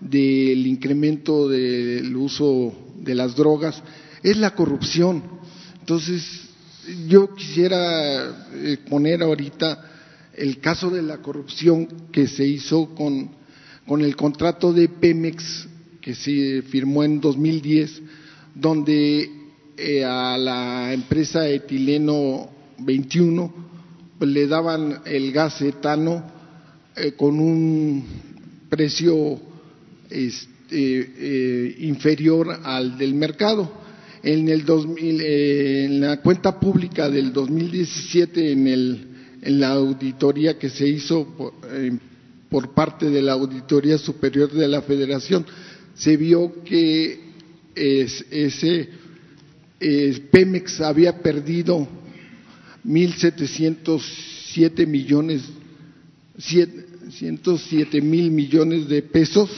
del incremento del uso de las drogas, es la corrupción. Entonces, yo quisiera poner ahorita el caso de la corrupción que se hizo con, con el contrato de Pemex que se firmó en 2010, donde eh, a la empresa etileno 21 pues le daban el gas etano eh, con un precio este, eh, inferior al del mercado. En, el 2000, eh, en la cuenta pública del 2017, en, el, en la auditoría que se hizo por, por parte de la Auditoría Superior de la Federación, se vio que es, ese Pemex había perdido 1.707 millones, 107 mil millones de pesos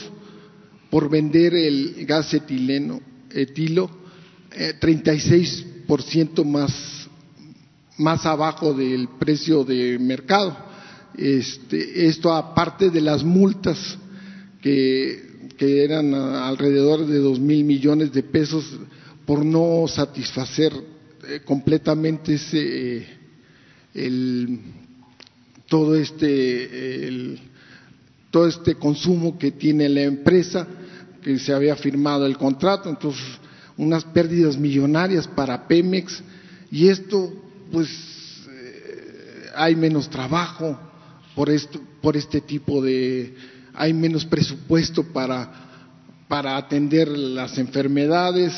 por vender el gas etileno, etilo, eh, 36% más, más abajo del precio de mercado. Este, esto aparte de las multas que, que eran alrededor de dos mil millones de pesos por no satisfacer eh, completamente ese, eh, el, todo este todo este consumo que tiene la empresa que se había firmado el contrato entonces unas pérdidas millonarias para Pemex y esto pues eh, hay menos trabajo por esto por este tipo de hay menos presupuesto para para atender las enfermedades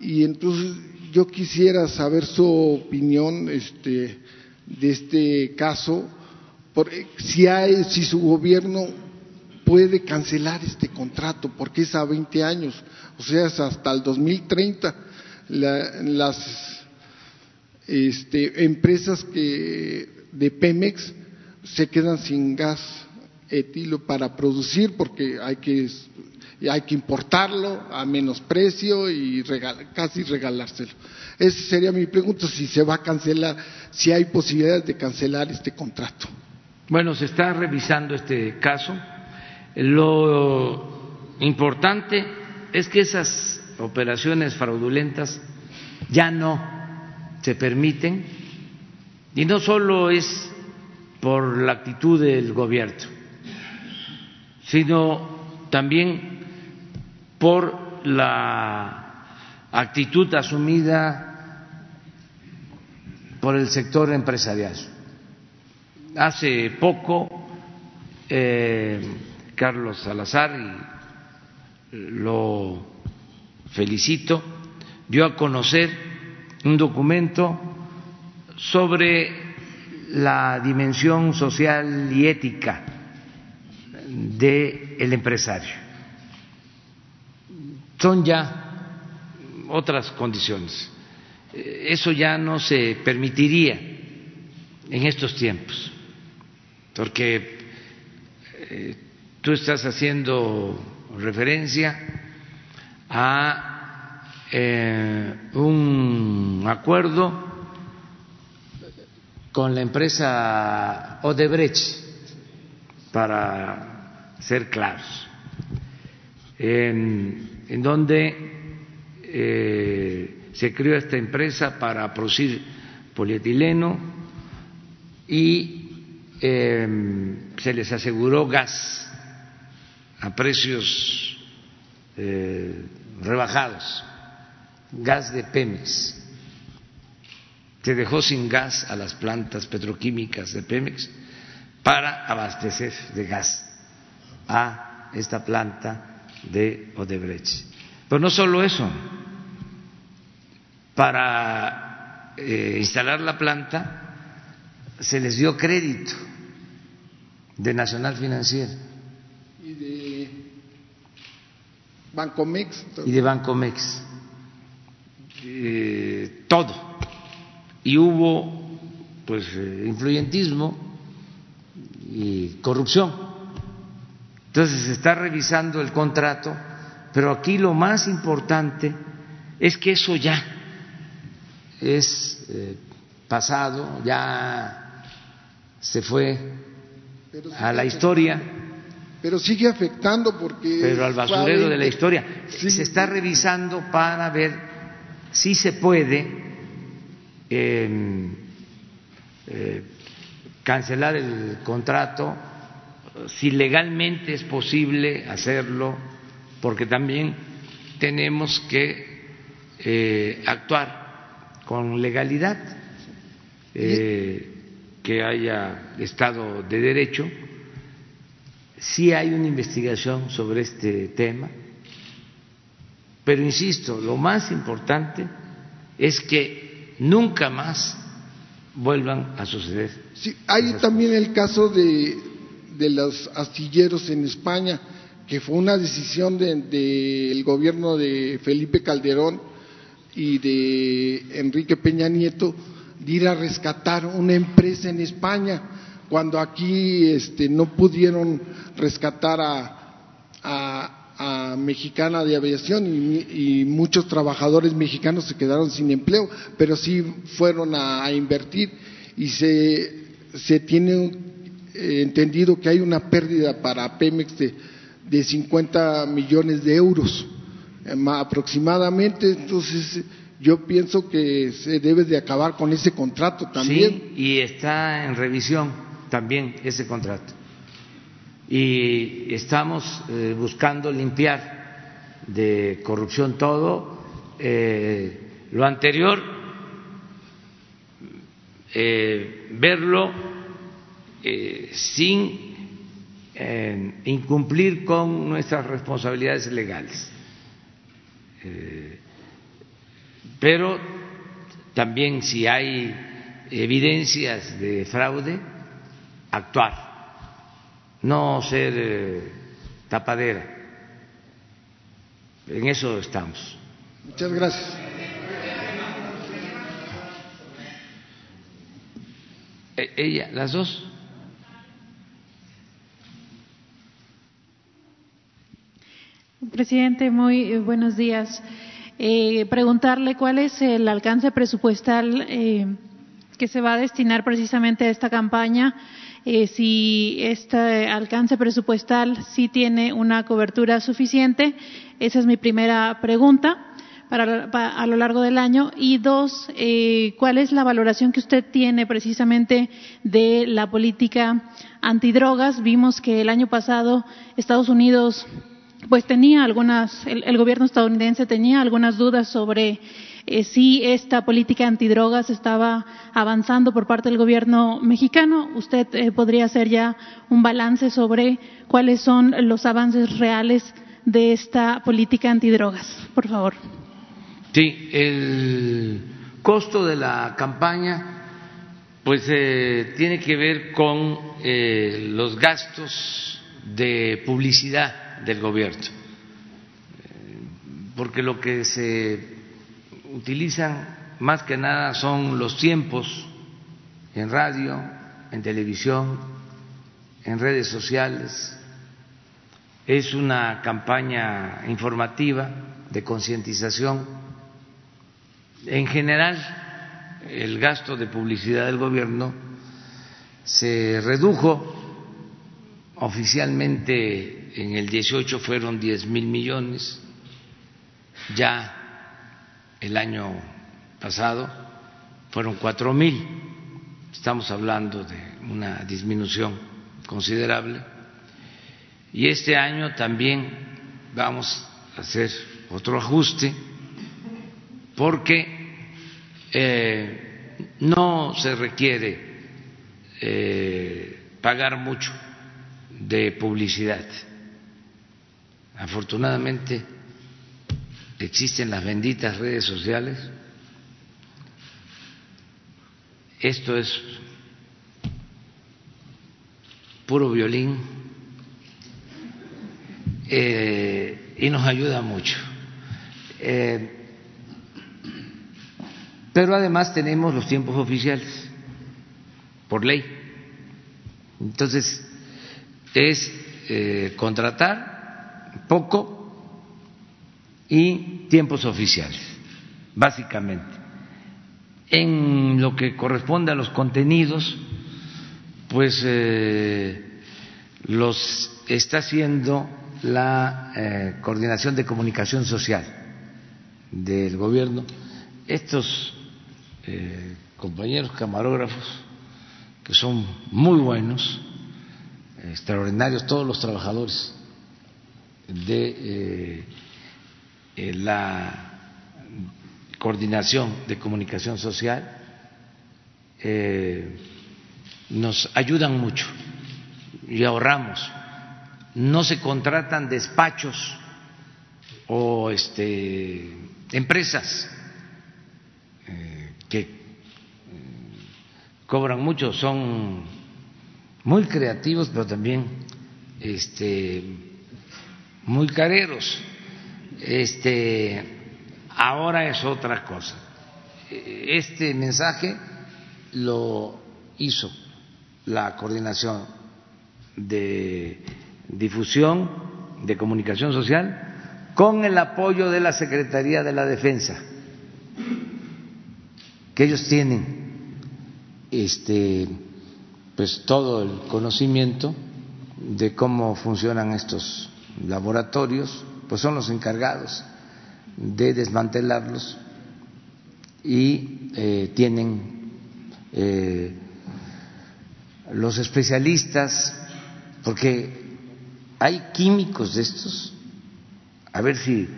y entonces yo quisiera saber su opinión este, de este caso, si, hay, si su gobierno puede cancelar este contrato, porque es a 20 años, o sea, es hasta el 2030. La, las este, empresas que, de Pemex se quedan sin gas etilo para producir porque hay que hay que importarlo a menos precio y casi regalárselo. Esa sería mi pregunta, si se va a cancelar, si hay posibilidades de cancelar este contrato. Bueno, se está revisando este caso. Lo importante es que esas operaciones fraudulentas ya no se permiten y no solo es por la actitud del gobierno, sino también por la actitud asumida por el sector empresarial. Hace poco, eh, Carlos Salazar, y lo felicito, dio a conocer un documento sobre la dimensión social y ética del empresario son ya otras condiciones. Eh, eso ya no se permitiría en estos tiempos, porque eh, tú estás haciendo referencia a eh, un acuerdo con la empresa Odebrecht, para ser claros. En, donde eh, se creó esta empresa para producir polietileno y eh, se les aseguró gas a precios eh, rebajados, gas de Pemex. Se dejó sin gas a las plantas petroquímicas de Pemex para abastecer de gas a esta planta de Odebrecht. Pero no solo eso, para eh, instalar la planta se les dio crédito de Nacional Financiera. Y de Bancomex. Y de Bancomex. Eh, todo. Y hubo pues eh, influyentismo y corrupción. Entonces se está revisando el contrato, pero aquí lo más importante es que eso ya es eh, pasado, ya se fue a la historia. Pero sigue afectando porque... Pero al basurero de la historia. Se está revisando para ver si se puede em, eh, cancelar el contrato si legalmente es posible hacerlo, porque también tenemos que eh, actuar con legalidad, eh, que haya Estado de Derecho. Sí hay una investigación sobre este tema, pero insisto, lo más importante es que nunca más vuelvan a suceder. Sí, hay también el caso de de los astilleros en España, que fue una decisión del gobierno de Felipe Calderón y de Enrique Peña Nieto de ir a rescatar una empresa en España, cuando aquí este, no pudieron rescatar a, Mexicana de Aviación y, muchos trabajadores mexicanos se quedaron sin empleo, pero sí fueron a, invertir y se, se tiene entendido que hay una pérdida para Pemex de, de 50 millones de euros eh, aproximadamente. Entonces, yo pienso que se debe de acabar con ese contrato también. Sí, y está en revisión también ese contrato. Y estamos eh, buscando limpiar de corrupción todo. lo anterior, verlo eh, sin eh, incumplir con nuestras responsabilidades legales. Eh, pero también si hay evidencias de fraude, actuar, no ser tapadera. En eso estamos. Muchas gracias. ella, las dos. Presidente, muy eh, buenos días. Eh, preguntarle cuál es el alcance presupuestal eh, que se va a destinar precisamente a esta campaña, si este alcance presupuestal sí tiene una cobertura suficiente. Esa es mi primera pregunta para, a lo largo del año. Y dos, ¿cuál es la valoración que usted tiene precisamente de la política antidrogas? Vimos que el año pasado Estados Unidos pues tenía algunas, el, gobierno estadounidense tenía algunas dudas sobre eh, si esta política antidrogas estaba avanzando por parte del gobierno mexicano. ¿Usted eh, podría hacer ya un balance sobre cuáles son los avances reales de esta política antidrogas? Por favor. Sí, el costo de la campaña pues eh, tiene que ver con los gastos de publicidad del gobierno, porque lo que se utilizan más que nada son los tiempos en radio, en televisión, en redes sociales. Es una campaña informativa de concientización. En general, el gasto de publicidad del gobierno se redujo oficialmente en el 18 fueron 10 mil millones, ya el año pasado fueron 4 mil, estamos hablando de una disminución considerable, y este año también vamos a hacer otro ajuste porque eh, no se requiere eh, pagar mucho de publicidad Afortunadamente existen las benditas redes sociales. Esto es puro violín eh, y nos ayuda mucho. Eh, pero además tenemos los tiempos oficiales por ley. Entonces, es eh, contratar poco y tiempos oficiales, básicamente. En lo que corresponde a los contenidos, pues eh, los está haciendo la eh, Coordinación de Comunicación Social del Gobierno. Estos eh, compañeros camarógrafos, que son muy buenos, extraordinarios, todos los trabajadores de eh, la coordinación de comunicación social eh, nos ayudan mucho y ahorramos. No se contratan despachos o este, empresas eh, que cobran mucho, son muy creativos, pero también este, muy careros. Este, ahora es otra cosa. Este mensaje lo hizo la coordinación de difusión de comunicación social con el apoyo de la Secretaría de la Defensa, que ellos tienen este pues todo el conocimiento de cómo funcionan estos laboratorios, pues son los encargados de desmantelarlos y eh, tienen eh, los especialistas, porque hay químicos de estos, a ver si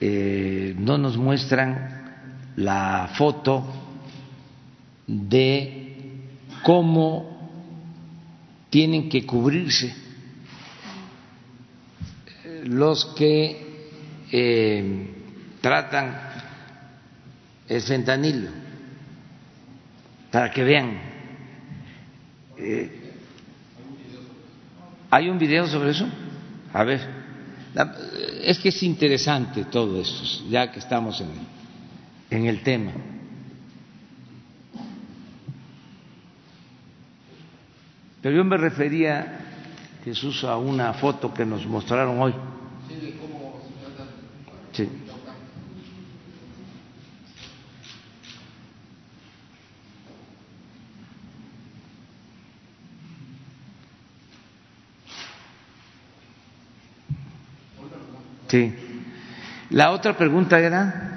eh, no nos muestran la foto de cómo tienen que cubrirse los que eh, tratan el fentanilo, para que vean. Eh, ¿Hay un video sobre eso? A ver, es que es interesante todo esto, ya que estamos en, en el tema. Pero yo me refería, Jesús, a una foto que nos mostraron hoy. Sí. Sí. La otra pregunta era.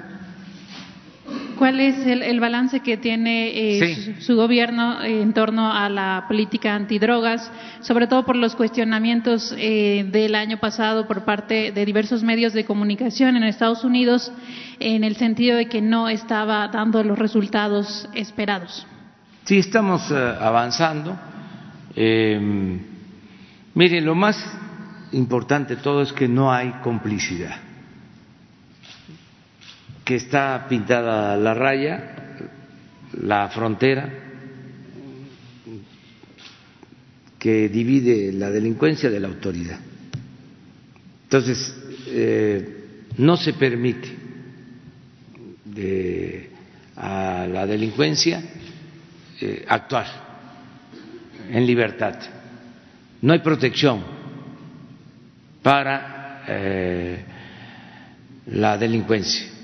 ¿Cuál es el, balance que tiene eh, su, gobierno en torno a la política antidrogas, sobre todo por los cuestionamientos eh, del año pasado por parte de diversos medios de comunicación en Estados Unidos, en el sentido de que no estaba dando los resultados esperados? Sí, estamos eh, avanzando. mire, lo más importante de todo es que no hay complicidad que está pintada la raya, la frontera que divide la delincuencia de la autoridad. Entonces, eh, no se permite a la delincuencia eh, actuar en libertad. No hay protección para eh, la delincuencia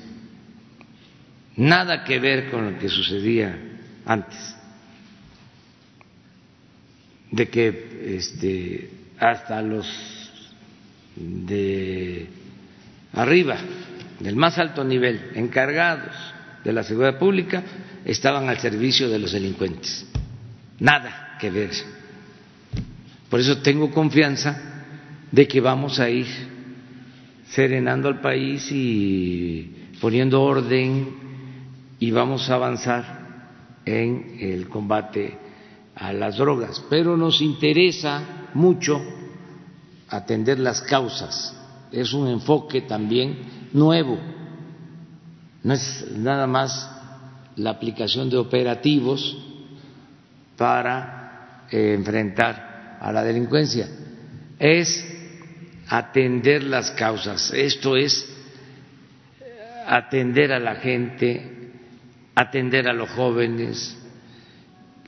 nada que ver con lo que sucedía antes, de que este, hasta los de arriba, del más alto nivel, encargados de la seguridad pública, estaban al servicio de los delincuentes. Nada que ver. Por eso tengo confianza de que vamos a ir serenando al país y poniendo orden y vamos a avanzar en el combate a las drogas, pero nos interesa mucho atender las causas. Es un enfoque también nuevo. No es nada más la aplicación de operativos para eh, enfrentar a la delincuencia, es atender las causas. Esto es atender a la gente atender a los jóvenes,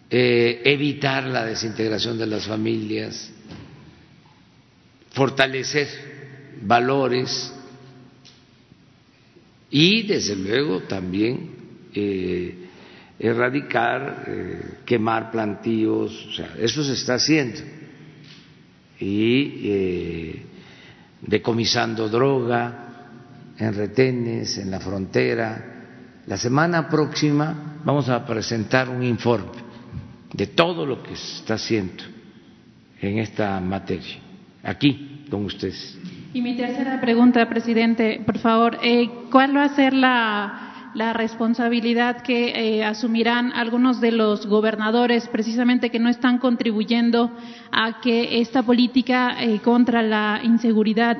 eh, evitar la desintegración de las familias, fortalecer valores y, desde luego, también eh, erradicar, eh, quemar plantíos, o sea, eso se está haciendo. Y decomisando droga en retenes, en la frontera, la semana próxima vamos a presentar un informe de todo lo que se está haciendo en esta materia, aquí con ustedes. Y mi tercera pregunta, presidente, por favor, eh, ¿cuál va a ser la, responsabilidad que eh, asumirán algunos de los gobernadores precisamente que no están contribuyendo a que esta política eh, contra la inseguridad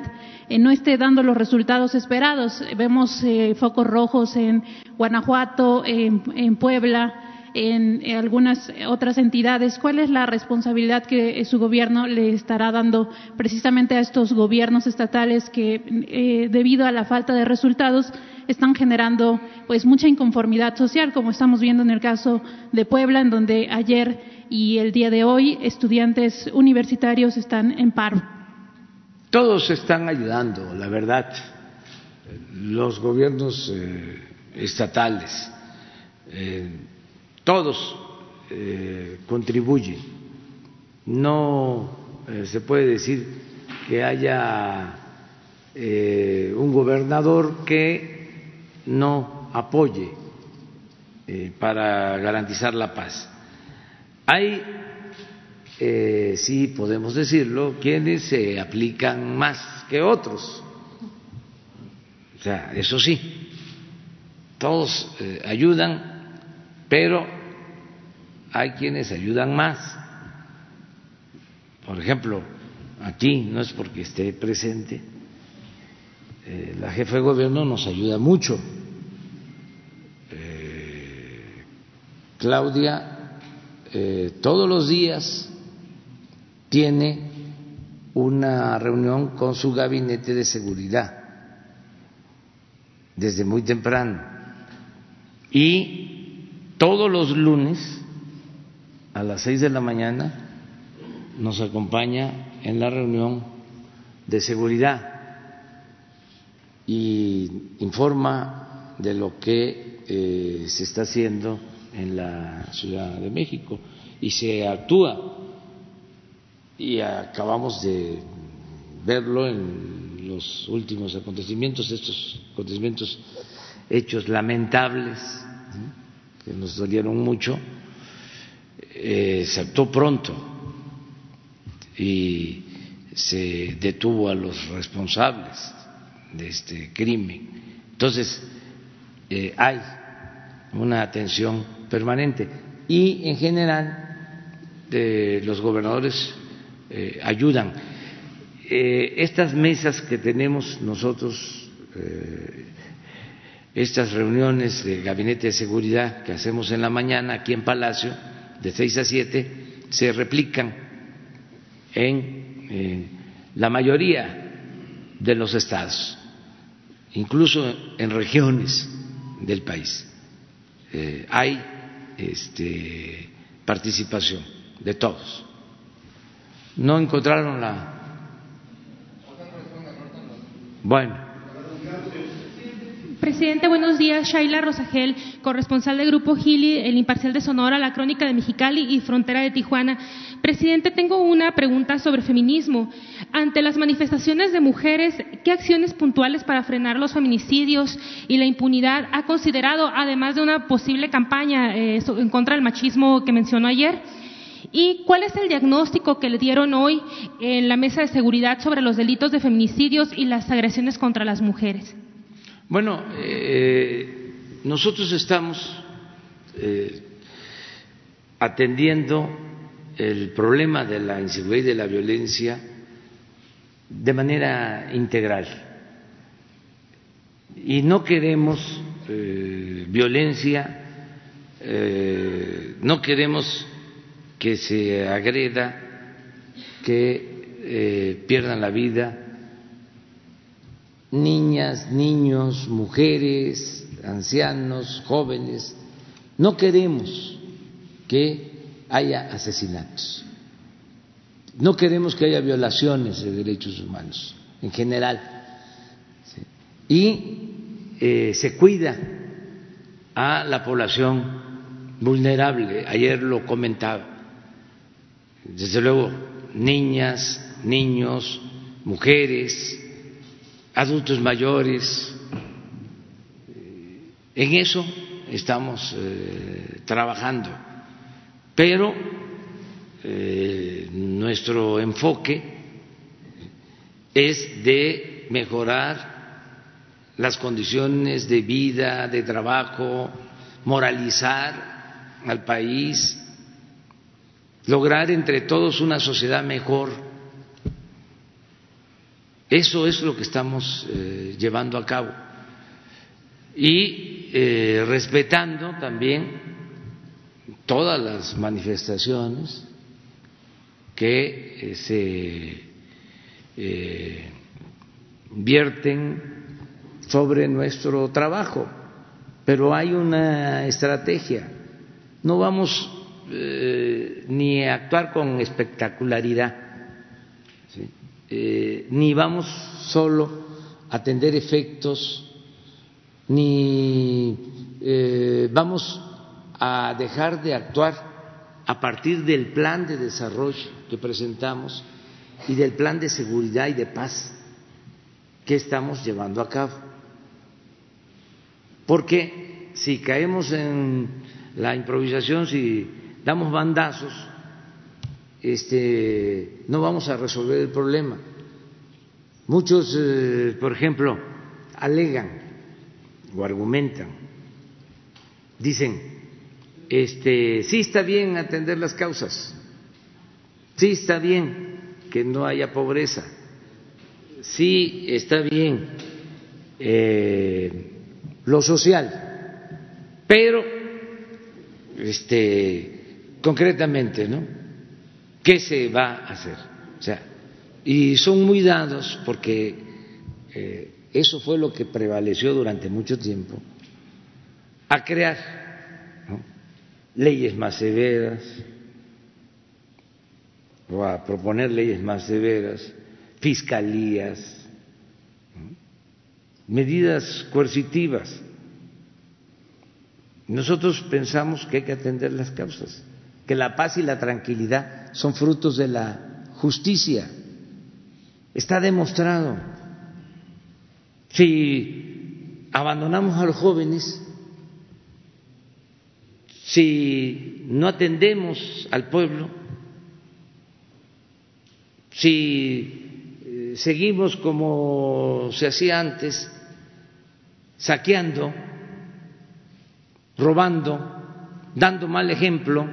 eh, no esté dando los resultados esperados. Vemos eh, focos rojos en Guanajuato, en, Puebla, en, algunas otras entidades. ¿Cuál es la responsabilidad que su gobierno le estará dando precisamente a estos gobiernos estatales que, eh, debido a la falta de resultados, están generando pues mucha inconformidad social, como estamos viendo en el caso de Puebla, en donde ayer y el día de hoy estudiantes universitarios están en paro? Todos están ayudando, la verdad, los gobiernos eh, estatales, eh, todos eh, contribuyen. No se puede decir que haya un gobernador que no apoye para garantizar la paz. Hay eh, sí podemos decirlo, quienes se aplican más que otros. O sea, eso sí, todos eh, ayudan, pero hay quienes ayudan más. Por ejemplo, aquí, no es porque esté presente, eh, la jefa de gobierno nos ayuda mucho. Claudia, todos los días tiene una reunión con su gabinete de seguridad desde muy temprano. Y todos los lunes a las seis de la mañana nos acompaña en la reunión de seguridad y informa de lo que eh, se está haciendo en la Ciudad de México y se actúa y acabamos de verlo en los últimos acontecimientos, estos acontecimientos hechos lamentables que nos dolieron mucho, eh, se actuó pronto y se detuvo a los responsables de este crimen. Entonces, eh, hay una atención permanente y en general de los gobernadores eh, ayudan. Eh, estas mesas que tenemos nosotros, eh, estas reuniones de gabinete de seguridad que hacemos en la mañana aquí en Palacio, de seis a siete, se replican en la mayoría de los estados, incluso en regiones del país. hay este, participación de todos no encontraron la. Bueno. Presidente, buenos días. Shaila Rosagel, corresponsal del Grupo Gili, el Imparcial de Sonora, La Crónica de Mexicali y Frontera de Tijuana. Presidente, tengo una pregunta sobre feminismo. Ante las manifestaciones de mujeres, ¿qué acciones puntuales para frenar los feminicidios y la impunidad ha considerado, además de una posible campaña eh, en contra del machismo que mencionó ayer? ¿Y cuál es el diagnóstico que le dieron hoy en la mesa de seguridad sobre los delitos de feminicidios y las agresiones contra las mujeres? Bueno, eh, nosotros estamos eh, atendiendo el problema de la inseguridad y de la violencia de manera integral. Y no queremos eh, violencia, no queremos que se agreda, que eh, pierdan la vida niñas, niños, mujeres, ancianos, jóvenes. No queremos que haya asesinatos. No queremos que haya violaciones de derechos humanos en general. Y eh, se cuida a la población vulnerable. Ayer lo comentaba desde luego niñas, niños, mujeres, adultos mayores. En eso estamos eh, trabajando, pero eh, nuestro enfoque es de mejorar las condiciones de vida, de trabajo, moralizar al país, lograr entre todos una sociedad mejor. Eso es lo que estamos eh, llevando a cabo. Y eh, respetando también todas las manifestaciones que eh, se vierten sobre nuestro trabajo. Pero hay una estrategia. No vamos eh, ni actuar con espectacularidad. eh, ni vamos solo a atender efectos, ni eh, vamos a dejar de actuar a partir del plan de desarrollo que presentamos y del plan de seguridad y de paz que estamos llevando a cabo. Porque si caemos en la improvisación, si damos bandazos, este, no vamos a resolver el problema. Muchos, eh, por ejemplo, alegan o argumentan, dicen, este, sí está bien atender las causas, sí está bien que no haya pobreza, sí está bien eh, lo social, pero este, concretamente, ¿no? ¿Qué se va a hacer? O sea, y son muy dados porque eh, eso fue lo que prevaleció durante mucho tiempo, a crear leyes más severas o a proponer leyes más severas, fiscalías, medidas coercitivas. Nosotros pensamos que hay que atender las causas, que la paz y la tranquilidad son frutos de la justicia Está demostrado. Si abandonamos a los jóvenes, si no atendemos al pueblo, si eh, seguimos como se hacía antes, saqueando, robando, dando mal ejemplo,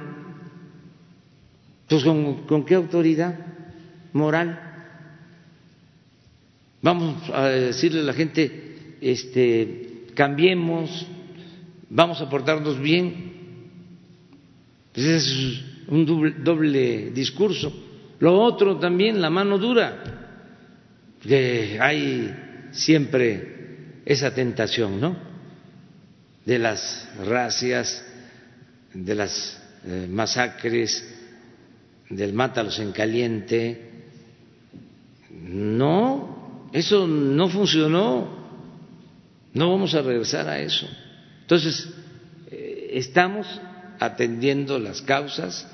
con, con qué autoridad moral Vamos a decirle a la gente, este, cambiemos, vamos a portarnos bien. Pues es un doble, discurso. Lo otro también, la mano dura, que hay siempre esa tentación, ¿no? De las racias, de las eh, masacres, del mátalos en caliente. No, eso no funcionó, no vamos a regresar a eso. Entonces, eh, estamos atendiendo las causas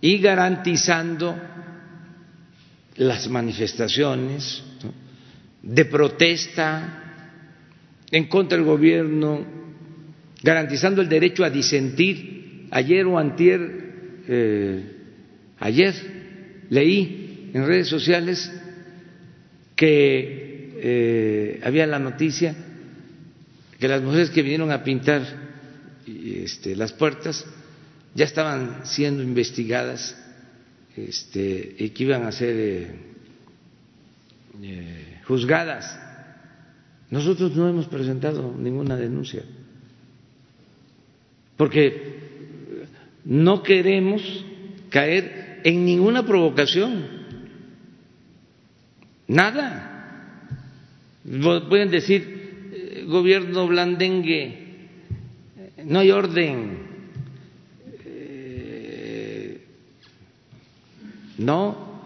y garantizando las manifestaciones de protesta en contra del gobierno, garantizando el derecho a disentir. Ayer o antier, eh, ayer leí en redes sociales que eh, había la noticia que las mujeres que vinieron a pintar este, las puertas ya estaban siendo investigadas este, y que iban a ser eh, eh, juzgadas. Nosotros no hemos presentado ninguna denuncia porque no queremos caer en ninguna provocación Nada. Pueden decir, eh, gobierno blandengue, no hay orden. Eh, no,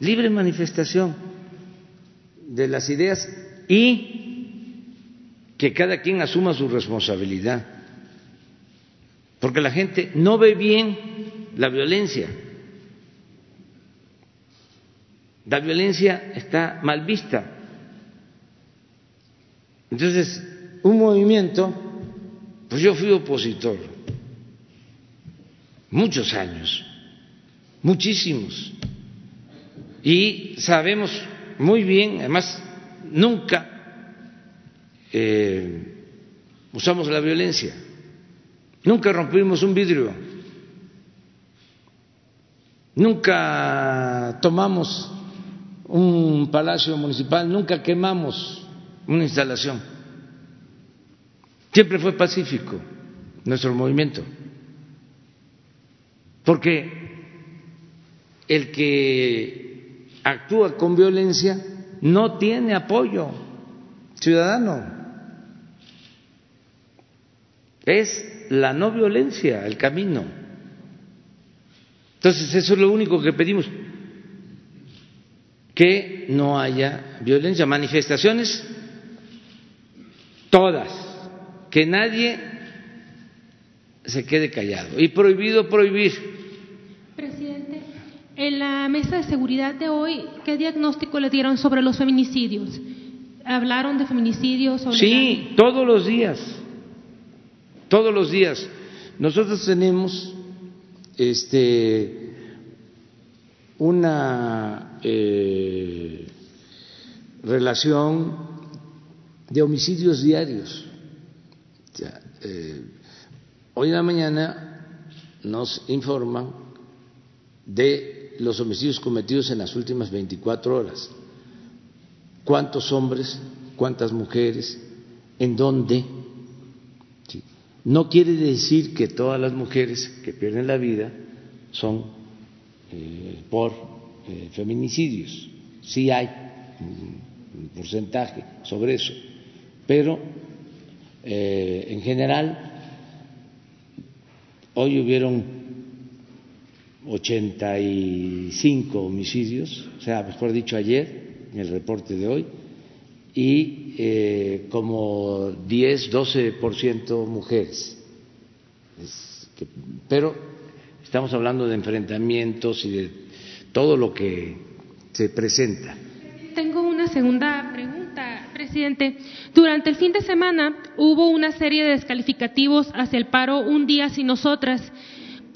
libre manifestación de las ideas y que cada quien asuma su responsabilidad. Porque la gente no ve bien la violencia. La violencia está mal vista. Entonces, un movimiento, pues yo fui opositor. Muchos años, muchísimos, y sabemos muy bien, además, nunca eh, usamos la violencia, nunca rompimos un vidrio, nunca tomamos un palacio municipal, nunca quemamos una instalación. Siempre fue pacífico nuestro movimiento. Porque el que actúa con violencia no tiene apoyo ciudadano. Es la no violencia el camino. Entonces, eso es lo único que pedimos que no haya violencia, manifestaciones todas, que nadie se quede callado y prohibido prohibir. Presidente, en la mesa de seguridad de hoy, ¿qué diagnóstico le dieron sobre los feminicidios? ¿Hablaron de feminicidios? Sobre sí, todos los días, todos los días. Nosotros tenemos este, una eh, relación de homicidios diarios. Eh, hoy en la mañana nos informan de los homicidios cometidos en las últimas 24 horas. ¿Cuántos hombres, cuántas mujeres, en dónde? No quiere decir que todas las mujeres que pierden la vida son eh, por eh, feminicidios. Sí hay un porcentaje sobre eso, pero eh, en general hoy hubieron 85 homicidios, o sea, mejor dicho, ayer, en el reporte de hoy, y como 10, 12% mujeres. pero estamos hablando de enfrentamientos y de todo lo que se presenta. Tengo una segunda pregunta, presidente. Durante el fin de semana hubo una serie de descalificativos hacia el paro Un día sin nosotras.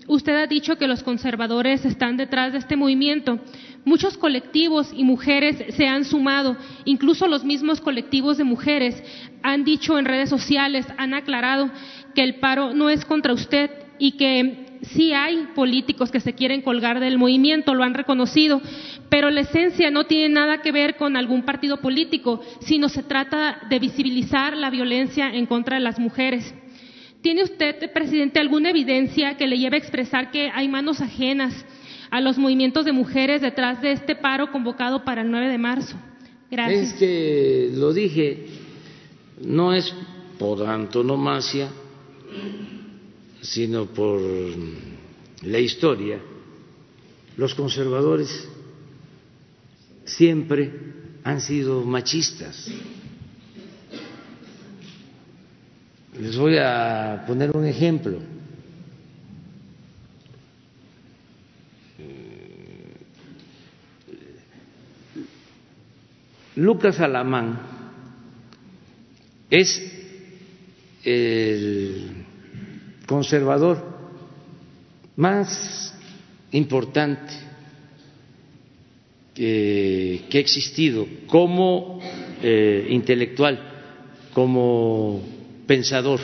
Usted ha dicho que los conservadores están detrás de este movimiento. Muchos colectivos y mujeres se han sumado, incluso los mismos colectivos de mujeres han dicho en redes sociales, han aclarado que el paro no es contra usted y que sí hay políticos que se quieren colgar del movimiento, lo han reconocido, pero la esencia no tiene nada que ver con algún partido político, sino se trata de visibilizar la violencia en contra de las mujeres. ¿Tiene usted, presidente, alguna evidencia que le lleve a expresar que hay manos ajenas a los movimientos de mujeres detrás de este paro convocado para el 9 de marzo? Gracias. Es que lo dije, no es por antonomasia, sino por la historia. Los conservadores siempre han sido machistas. Les voy a poner un ejemplo. Lucas Alamán es el conservador más importante que, ha existido como eh, intelectual, como pensador.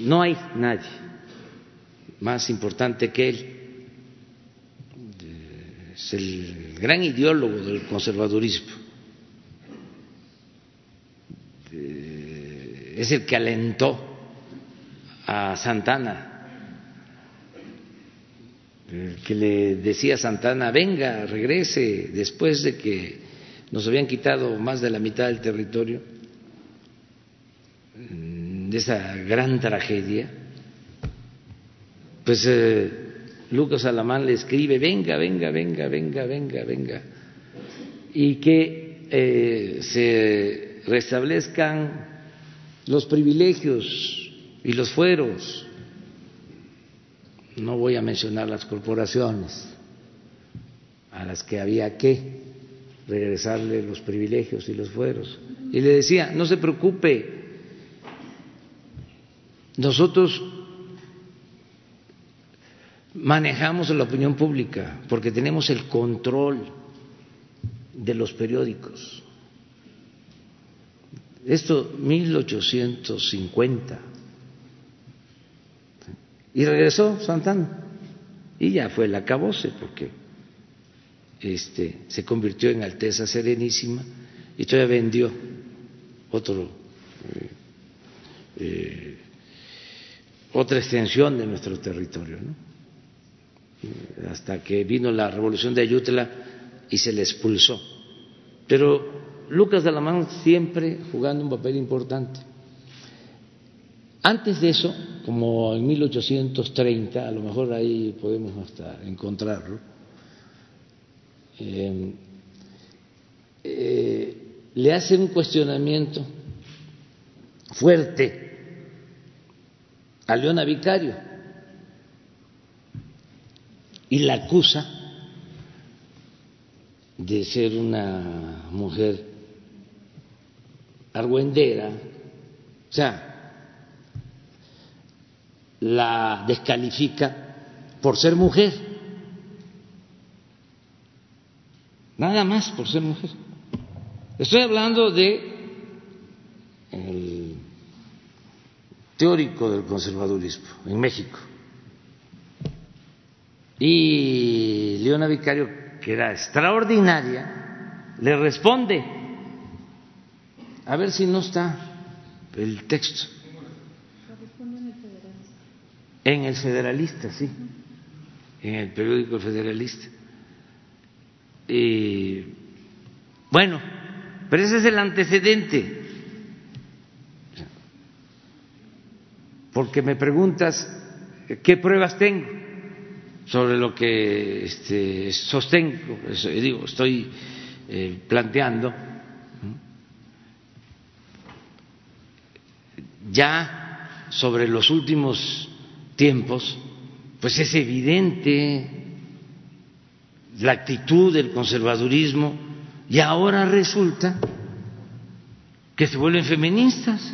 no hay nadie más importante que él. Es el gran ideólogo del conservadurismo. Es el que alentó a Santana, que le decía a Santana, venga, regrese, después de que nos habían quitado más de la mitad del territorio, de esa gran tragedia, pues eh, Lucas Alamán le escribe, venga, venga, venga, venga, venga, venga, y que eh, se restablezcan los privilegios y los fueros. No voy a mencionar las corporaciones a las que había que regresarle los privilegios y los fueros. Y le decía, no se preocupe, nosotros manejamos la opinión pública porque tenemos el control de los periódicos. Esto 1850. Y regresó Santana. Y ya fue el acabose porque este, se convirtió en Alteza Serenísima y todavía vendió otro, eh, eh, otra extensión de nuestro territorio. Hasta que vino la revolución de Ayutla y se le expulsó. Pero Lucas de la Mano siempre jugando un papel importante. Antes de eso, como en 1830, a lo mejor ahí podemos hasta encontrarlo, eh, eh, le hace un cuestionamiento fuerte a Leona Vicario y la acusa de ser una mujer argüendera, o sea, la descalifica por ser mujer, nada más por ser mujer. Estoy hablando de el teórico del conservadurismo en México. Y Leona Vicario, que era extraordinaria, le responde. A ver si no está el texto. En el Federalista, sí. En el periódico Federalista. Y bueno, pero ese es el antecedente. Porque me preguntas qué pruebas tengo sobre lo que este, sostengo, digo, estoy eh, planteando. Ya sobre los últimos tiempos, pues es evidente la actitud del conservadurismo y ahora resulta que se vuelven feministas.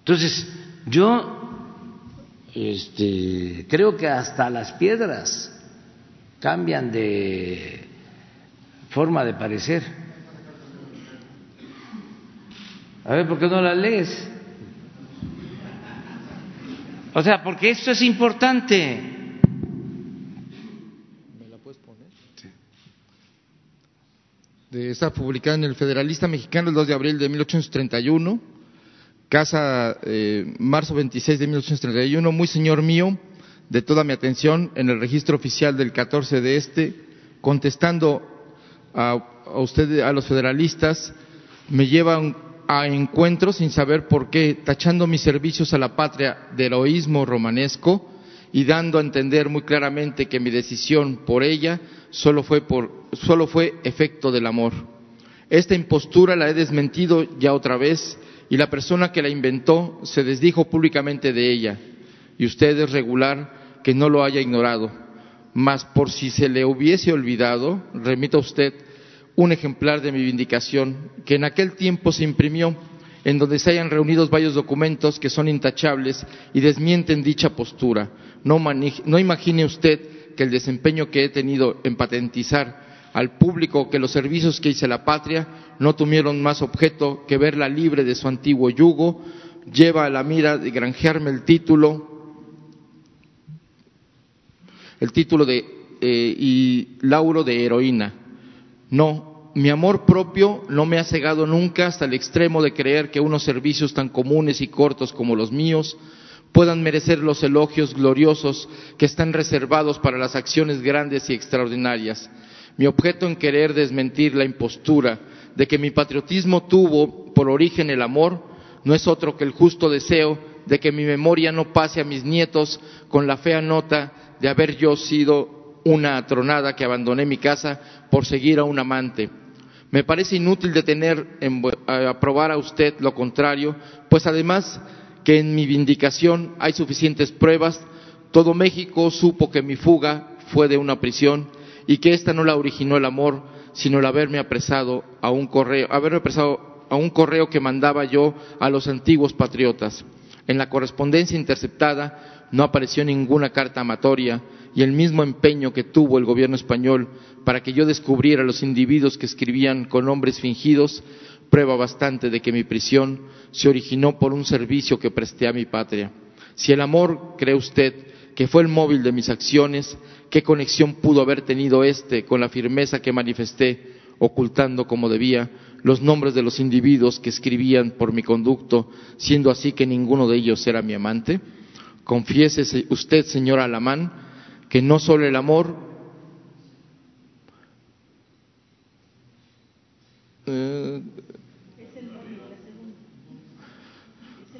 Entonces, yo este, creo que hasta las piedras cambian de forma de parecer. A ver, ¿por qué no la lees? O sea, porque esto es importante. de, está publicada en el Federalista Mexicano el 2 de abril de 1831, casa eh, marzo 26 de 1831, muy señor mío, de toda mi atención en el registro oficial del 14 de este, contestando a, a usted, a los federalistas, me llevan a encuentros sin saber por qué, tachando mis servicios a la patria de heroísmo romanesco y dando a entender muy claramente que mi decisión por ella solo fue, por, solo fue efecto del amor. Esta impostura la he desmentido ya otra vez y la persona que la inventó se desdijo públicamente de ella. Y usted es regular que no lo haya ignorado. Mas por si se le hubiese olvidado, remito a usted un ejemplar de mi vindicación que en aquel tiempo se imprimió en donde se hayan reunidos varios documentos que son intachables y desmienten dicha postura. No, imagine usted que el desempeño que he tenido en patentizar al público que los servicios que hice a la patria no tuvieron más objeto que verla libre de su antiguo yugo, lleva a la mira de granjearme el título, el título de eh, y lauro de heroína. No, mi amor propio no me ha cegado nunca hasta el extremo de creer que unos servicios tan comunes y cortos como los míos puedan merecer los elogios gloriosos que están reservados para las acciones grandes y extraordinarias. Mi objeto en querer desmentir la impostura de que mi patriotismo tuvo por origen el amor no es otro que el justo deseo de que mi memoria no pase a mis nietos con la fea nota de haber yo sido una atronada que abandoné mi casa por seguir a un amante. Me parece inútil detener en aprobar a usted lo contrario, pues además que en mi vindicación hay suficientes pruebas, todo México supo que mi fuga fue de una prisión y que ésta no la originó el amor, sino el haberme apresado a un correo, haberme apresado a un correo que mandaba yo a los antiguos patriotas. En la correspondencia interceptada no apareció ninguna carta amatoria y el mismo empeño que tuvo el gobierno español para que yo descubriera los individuos que escribían con nombres fingidos prueba bastante de que mi prisión se originó por un servicio que presté a mi patria. Si el amor, cree usted, que fue el móvil de mis acciones, ¿qué conexión pudo haber tenido éste con la firmeza que manifesté, ocultando como debía los nombres de los individuos que escribían por mi conducto, siendo así que ninguno de ellos era mi amante? Confiésese usted, señor Alamán, que no solo el amor eh,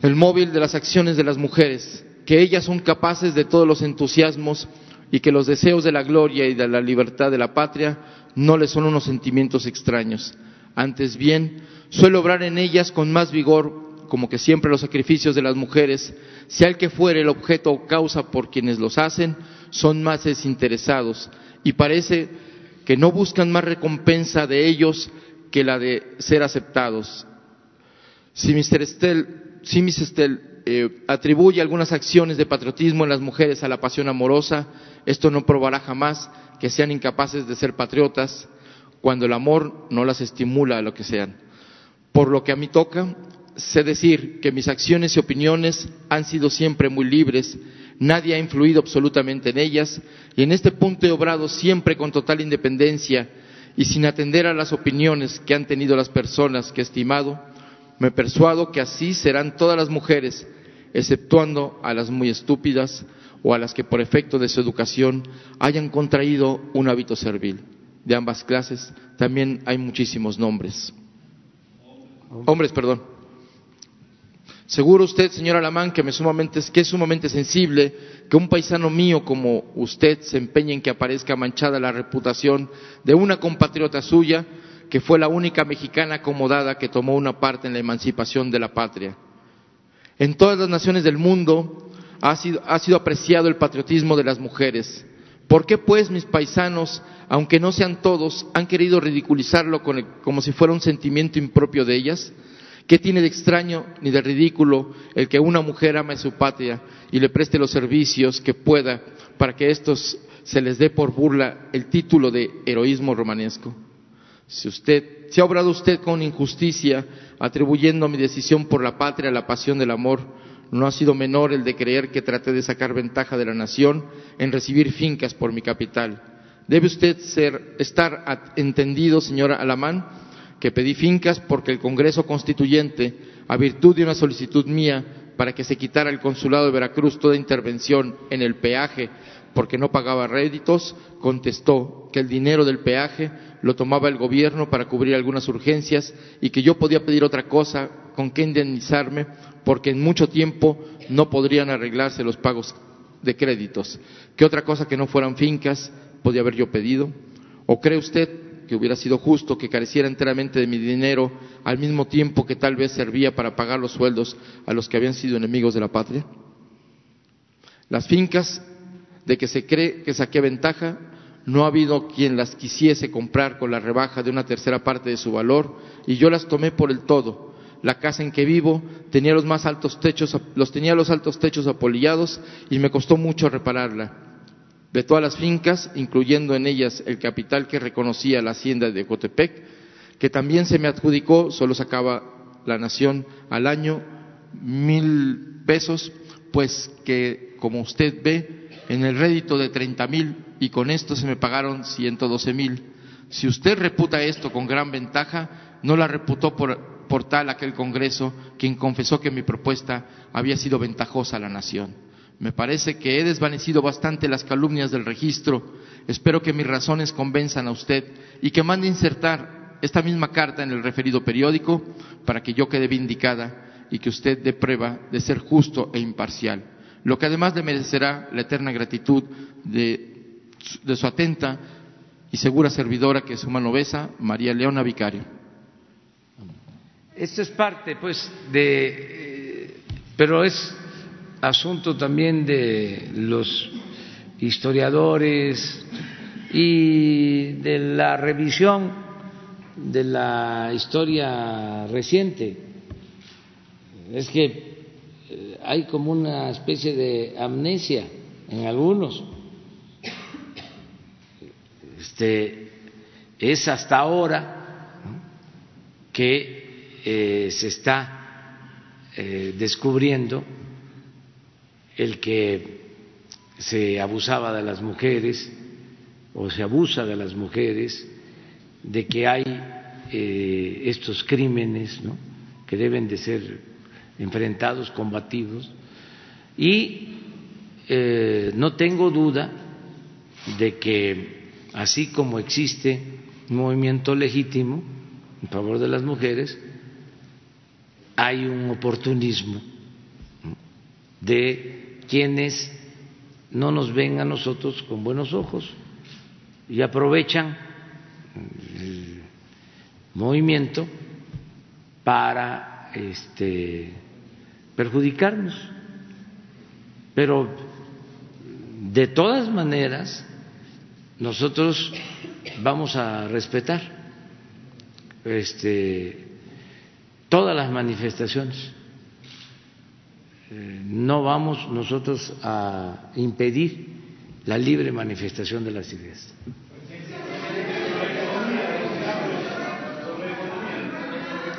el móvil de las acciones de las mujeres, que ellas son capaces de todos los entusiasmos y que los deseos de la gloria y de la libertad de la patria no le son unos sentimientos extraños. Antes bien, suele obrar en ellas con más vigor, como que siempre los sacrificios de las mujeres, sea el que fuere el objeto o causa por quienes los hacen, son más desinteresados y parece que no buscan más recompensa de ellos que la de ser aceptados. Si Mr. Estel, si Miss Estel eh, atribuye algunas acciones de patriotismo en las mujeres a la pasión amorosa, esto no probará jamás que sean incapaces de ser patriotas cuando el amor no las estimula a lo que sean. Por lo que a mí toca, sé decir que mis acciones y opiniones han sido siempre muy libres, nadie ha influido absolutamente en ellas, y en este punto he obrado siempre con total independencia y sin atender a las opiniones que han tenido las personas que he estimado, me persuado que así serán todas las mujeres, exceptuando a las muy estúpidas o a las que por efecto de su educación hayan contraído un hábito servil. De ambas clases también hay muchísimos nombres. Hombres, perdón. Seguro usted, señor Alamán, que, es sumamente sensible que un paisano mío como usted se empeñe en que aparezca manchada la reputación de una compatriota suya que fue la única mexicana acomodada que tomó una parte en la emancipación de la patria. En todas las naciones del mundo ha sido apreciado el patriotismo de las mujeres. ¿Por qué, pues, mis paisanos, aunque no sean todos, han querido ridiculizarlo como si fuera un sentimiento impropio de ellas? ¿Qué tiene de extraño ni de ridículo el que una mujer ame su patria y le preste los servicios que pueda para que estos se les dé por burla el título de heroísmo romanesco? Si usted, si ha obrado usted con injusticia, atribuyendo mi decisión por la patria a la pasión del amor, no ha sido menor el de creer que traté de sacar ventaja de la nación en recibir fincas por mi capital. Debe usted ser, estar entendido, señora Alamán, que pedí fincas porque el Congreso Constituyente, a virtud de una solicitud mía para que se quitara el consulado de Veracruz toda intervención en el peaje porque no pagaba réditos, contestó que el dinero del peaje lo tomaba el gobierno para cubrir algunas urgencias y que yo podía pedir otra cosa con que indemnizarme porque en mucho tiempo no podrían arreglarse los pagos de créditos. ¿Qué otra cosa que no fueran fincas podía haber yo pedido? ¿O cree usted que hubiera sido justo que careciera enteramente de mi dinero al mismo tiempo que tal vez servía para pagar los sueldos a los que habían sido enemigos de la patria? Las fincas de que se cree que saqué ventaja, no ha habido quien las quisiese comprar con la rebaja de una tercera parte de su valor y yo las tomé por el todo. La casa en que vivo tenía los más altos techos, los tenía los altos techos apolillados y me costó mucho repararla de todas las fincas, incluyendo en ellas el capital que reconocía la hacienda de Cotepec, que también se me adjudicó, solo sacaba la nación al año mil pesos, pues que, como usted ve, en el rédito de treinta mil y con esto se me pagaron ciento doce mil. Si usted reputa esto con gran ventaja, no la reputó por, por tal aquel Congreso quien confesó que mi propuesta había sido ventajosa a la nación. Me parece que he desvanecido bastante las calumnias del registro. Espero que mis razones convenzan a usted y que mande insertar esta misma carta en el referido periódico para que yo quede vindicada y que usted dé prueba de ser justo e imparcial, lo que además le merecerá la eterna gratitud de, su atenta y segura servidora que es su mano besa, María Leona Vicario. Esto es parte, pues, de, eh, pero es asunto también de los historiadores y de la revisión de la historia reciente. Es que eh, hay como una especie de amnesia en algunos. Este, es hasta ahora que eh, se está eh, descubriendo el que se abusaba de las mujeres o se abusa de las mujeres, de que hay eh, estos crímenes que deben de ser enfrentados, combatidos, y eh, no tengo duda de que así como existe un movimiento legítimo en favor de las mujeres, hay un oportunismo de quienes no nos ven a nosotros con buenos ojos y aprovechan el movimiento para este, perjudicarnos. Pero de todas maneras, nosotros vamos a respetar este, todas las manifestaciones. Eh, no vamos nosotros a impedir la libre manifestación de las ideas.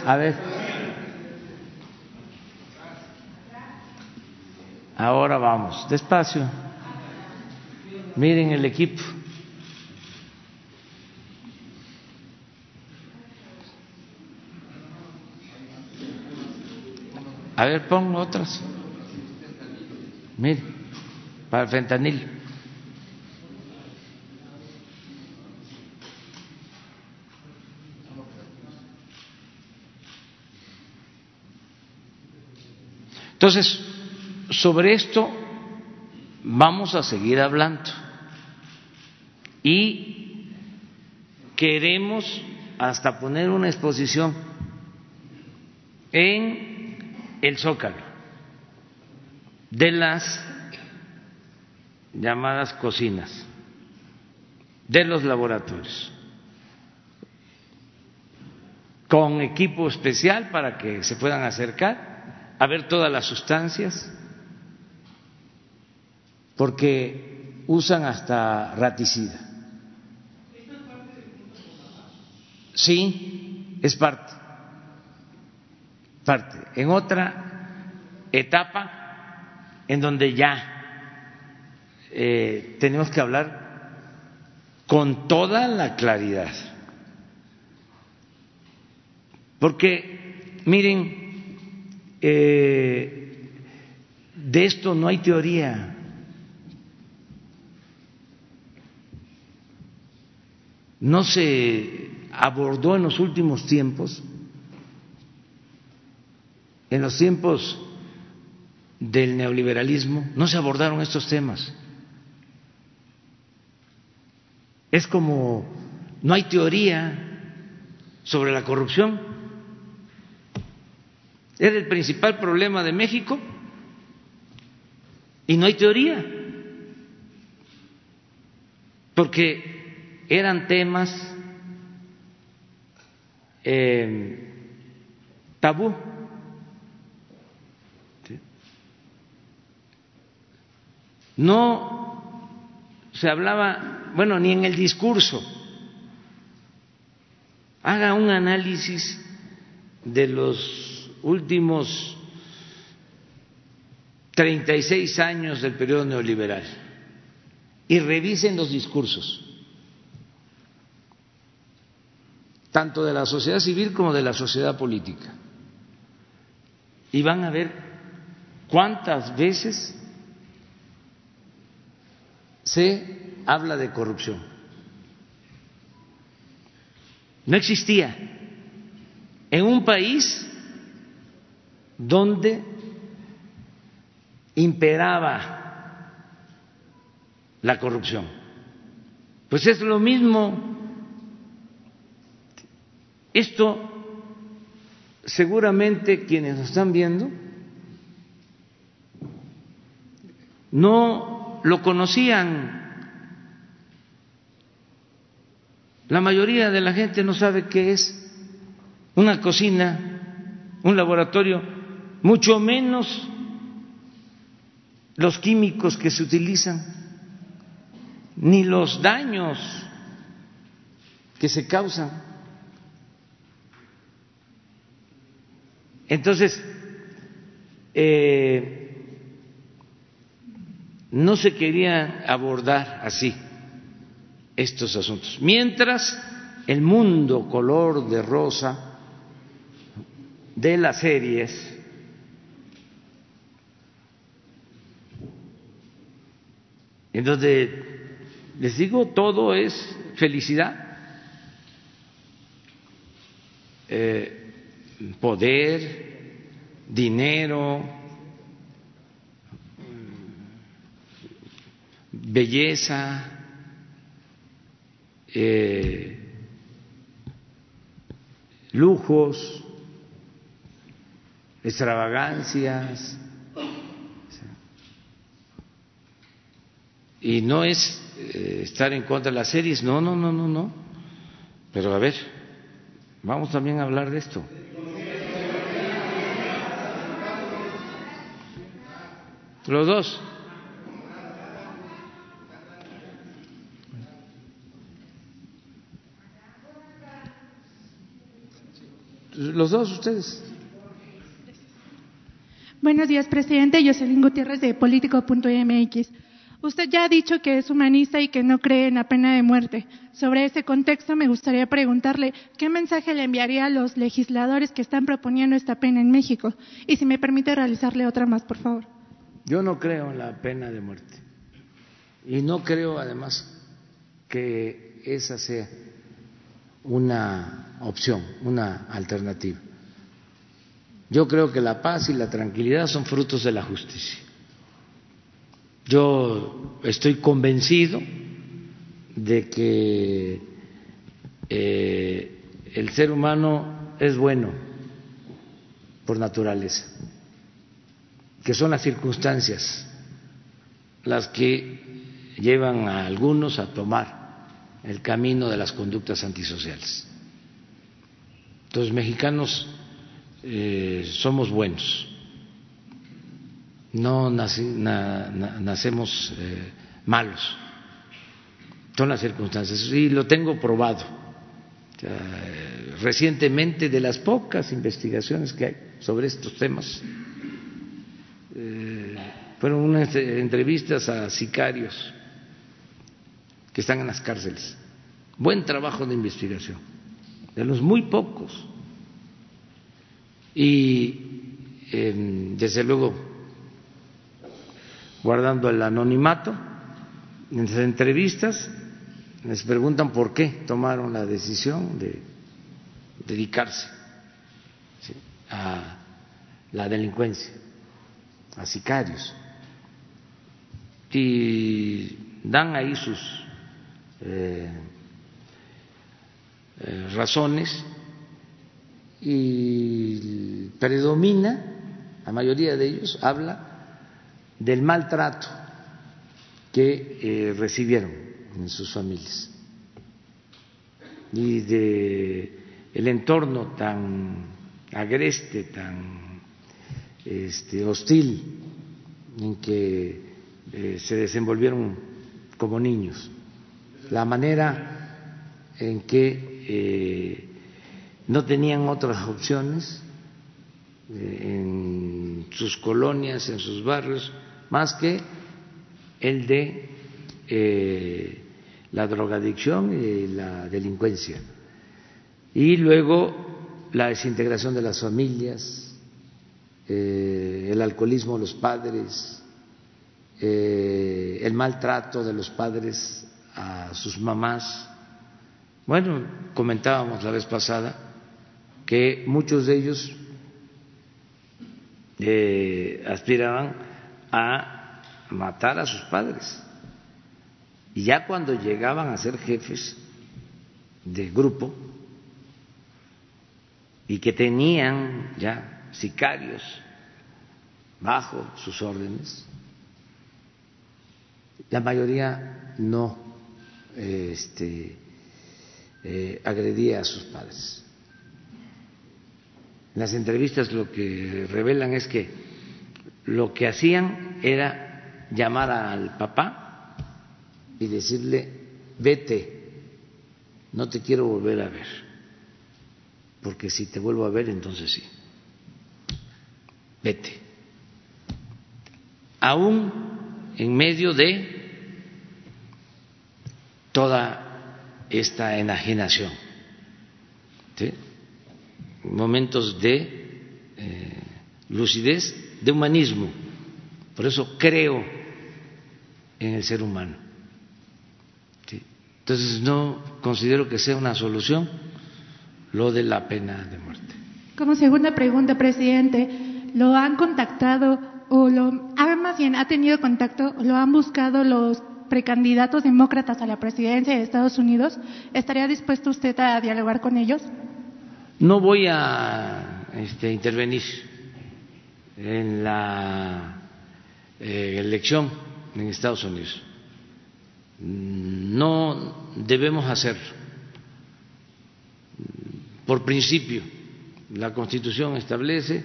A ver. Ahora vamos, despacio. Miren el equipo. A ver, pon otras. Mire, para el fentanil. Entonces, sobre esto vamos a seguir hablando y queremos hasta poner una exposición en el Zócalo de las llamadas cocinas, de los laboratorios, con equipo especial para que se puedan acercar a ver todas las sustancias, porque usan hasta raticida. Sí, es parte, parte. En otra etapa, en donde ya eh, tenemos que hablar con toda la claridad, porque miren, eh, de esto no hay teoría. No se abordó en los últimos tiempos, en los tiempos del neoliberalismo, no se abordaron estos temas. Es como no hay teoría sobre la corrupción. Es el principal problema de México y no hay teoría, porque eran temas eh, tabú. No se hablaba, bueno, ni en el discurso. Haga un análisis de los últimos 36 años del periodo neoliberal y revisen los discursos, tanto de la sociedad civil como de la sociedad política, y van a ver cuántas veces se habla de corrupción. No existía en un país donde imperaba la corrupción. Pues es lo mismo. Esto seguramente quienes están viendo no lo conocían. La mayoría de la gente no sabe qué es una cocina, un laboratorio mucho menos los químicos que se utilizan, ni los daños que se causan. Entonces, eh, no se quería abordar así estos asuntos. Mientras el mundo color de rosa de las series en donde les digo todo es felicidad, eh, poder, dinero, belleza, eh, lujos, extravagancias. Y no es eh, estar en contra de las series, no, no, no, no, no. Pero a ver, vamos también a hablar de esto. Los dos. Los dos ustedes. Buenos días, presidente. Jocelyn Gutiérrez de Político.mx. Usted ya ha dicho que es humanista y que no cree en la pena de muerte. Sobre ese contexto, me gustaría preguntarle qué mensaje le enviaría a los legisladores que están proponiendo esta pena en México. Y si me permite realizarle otra más, por favor. Yo no creo en la pena de muerte. Y no creo, además, que esa sea una opción, una alternativa. Yo creo que la paz y la tranquilidad son frutos de la justicia. Yo estoy convencido de que eh, el ser humano es bueno por naturaleza, que son las circunstancias las que llevan a algunos a tomar el camino de las conductas antisociales. Los mexicanos eh, somos buenos, no nacemos eh, malos, son las circunstancias y lo tengo probado. recientemente, de las pocas investigaciones que hay sobre estos temas, eh, fueron unas entrevistas a sicarios que están en las cárceles. Buen trabajo de investigación, de los muy pocos. Y em, desde luego, guardando el anonimato, en las entrevistas les preguntan por qué tomaron la decisión de dedicarse a la delincuencia, a sicarios. Y dan ahí sus eh, eh, razones y predomina, la mayoría de ellos habla del maltrato que eh, recibieron en sus familias y de el entorno tan agreste, tan este, hostil en que se desenvolvieron como niños la manera en que eh, no tenían otras opciones eh, en sus colonias, en sus barrios, más que el de eh, la drogadicción y la delincuencia. Y luego la desintegración de las familias, el alcoholismo de los padres, el maltrato de los padres a sus mamás. Bueno, comentábamos la vez pasada que muchos de ellos eh, aspiraban a matar a sus padres. Y ya cuando llegaban a ser jefes de grupo y que tenían ya sicarios bajo sus órdenes, la mayoría no este, eh, agredía a sus padres. Las entrevistas lo que revelan es que lo que hacían era llamar al papá y decirle, vete, no te quiero volver a ver, porque si te vuelvo a ver, entonces sí, vete. Aún en medio de toda esta enajenación. Momentos de eh, lucidez, de humanismo. Por eso creo en el ser humano. Entonces no considero que sea una solución lo de la pena de muerte. Como segunda pregunta, presidente, ¿lo han contactado o lo, ah, más bien ha tenido contacto lo han buscado los precandidatos demócratas a la presidencia de Estados Unidos, ¿estaría dispuesto usted a dialogar con ellos? No voy a este, intervenir en la eh, elección en Estados Unidos. No debemos hacerlo. Por principio, la Constitución establece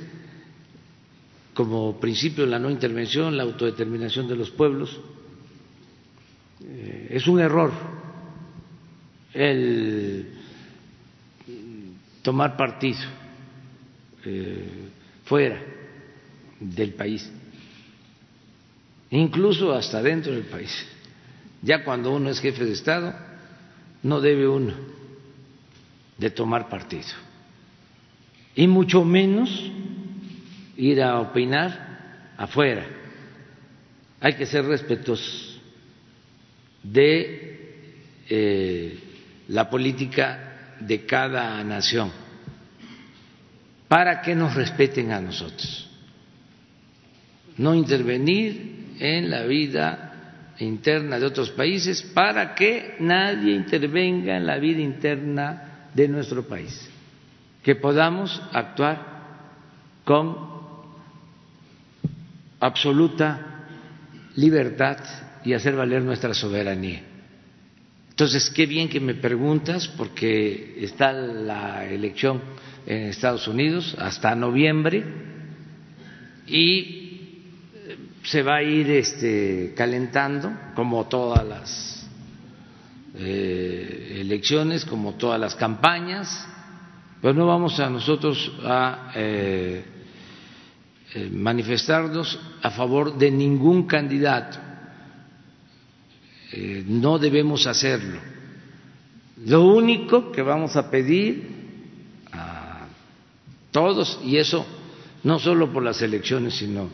como principio la no intervención, la autodeterminación de los pueblos. Eh, es un error el tomar partido eh, fuera del país, incluso hasta dentro del país. Ya cuando uno es jefe de Estado, no debe uno de tomar partido, y mucho menos ir a opinar afuera. Hay que ser respetuosos de eh, la política de cada nación para que nos respeten a nosotros. No intervenir en la vida interna de otros países para que nadie intervenga en la vida interna de nuestro país. Que podamos actuar con absoluta libertad y hacer valer nuestra soberanía. Entonces, qué bien que me preguntas, porque está la elección en Estados Unidos hasta noviembre y se va a ir este, calentando, como todas las eh, elecciones, como todas las campañas, pero no vamos a nosotros a eh, eh, manifestarnos a favor de ningún candidato. Eh, no debemos hacerlo. Lo único que vamos a pedir a todos, y eso no solo por las elecciones, sino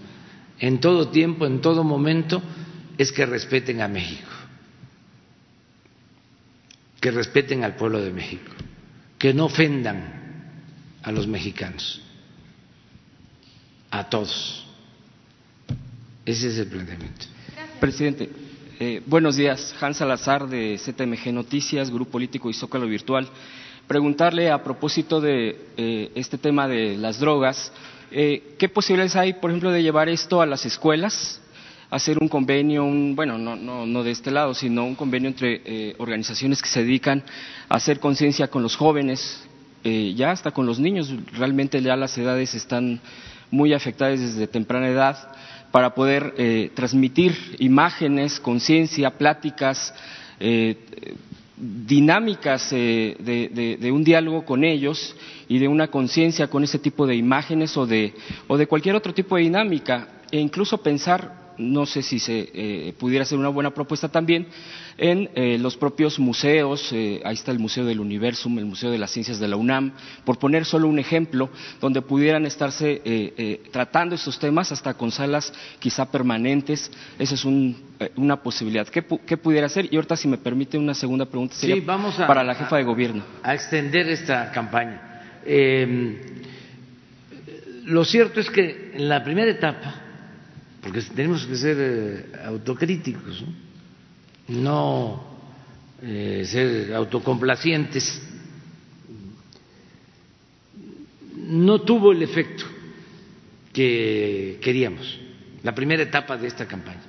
en todo tiempo, en todo momento, es que respeten a México, que respeten al pueblo de México, que no ofendan a los mexicanos a todos. Ese es el planteamiento. Presidente, eh, buenos días. Hans Salazar de ZMG Noticias, Grupo Político y Zócalo Virtual. Preguntarle a propósito de eh, este tema de las drogas, eh, ¿qué posibilidades hay, por ejemplo, de llevar esto a las escuelas? hacer un convenio, un, bueno, no, no, no, de este lado, sino un convenio entre organizaciones que se dedican a hacer conciencia con los jóvenes, ya hasta con los niños. Realmente ya las edades están muy afectadas desde temprana edad para poder eh, transmitir imágenes, conciencia, pláticas, eh, dinámicas eh, de, un diálogo con ellos y de una conciencia con ese tipo de imágenes o de, o de cualquier otro tipo de dinámica e incluso pensar no sé si se eh, pudiera ser una buena propuesta también, en eh, los propios museos, eh, ahí está el Museo del Universum, el Museo de las Ciencias de la UNAM, por poner solo un ejemplo, donde pudieran estarse tratando estos temas hasta con salas quizá permanentes, esa es una posibilidad. ¿Qué, pudiera ser? Y ahorita, si me permite, una segunda pregunta sería vamos para la jefa de gobierno. A extender esta campaña. Lo cierto es que en la primera etapa, porque tenemos que ser eh, autocríticos, no, eh, ser autocomplacientes. No tuvo el efecto que queríamos, la primera etapa de esta campaña.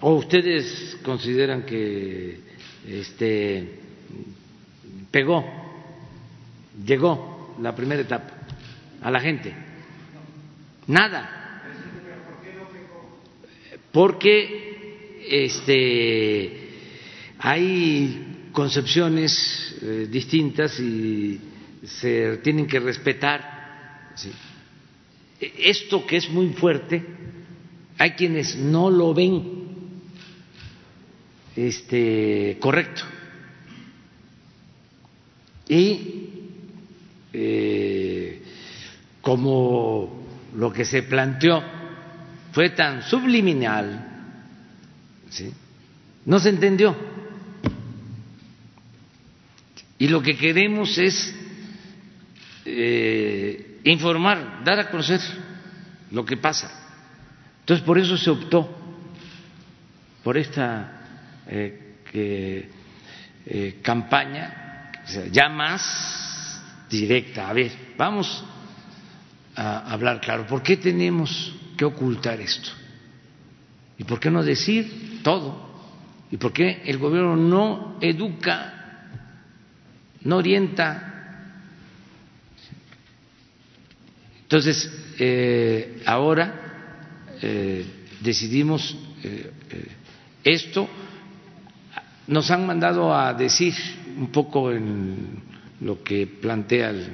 ¿O ustedes consideran que este, pegó, llegó la primera etapa a la gente? Nada. Porque este, hay concepciones eh, distintas y se tienen que respetar. Esto que es muy fuerte, hay quienes no lo ven este, correcto. Y eh, como lo que se planteó fue tan subliminal, no se entendió. Y lo que queremos es eh, informar, dar a conocer lo que pasa. Entonces, por eso se optó por esta eh, eh, campaña, ya más directa. A ver, vamos a hablar claro. ¿Por qué tenemos que ocultar esto? ¿Y por qué no decir todo? ¿Y por qué el gobierno no educa, no orienta? Entonces, eh, ahora eh, decidimos eh, esto. Nos han mandado a decir un poco en lo que plantea el,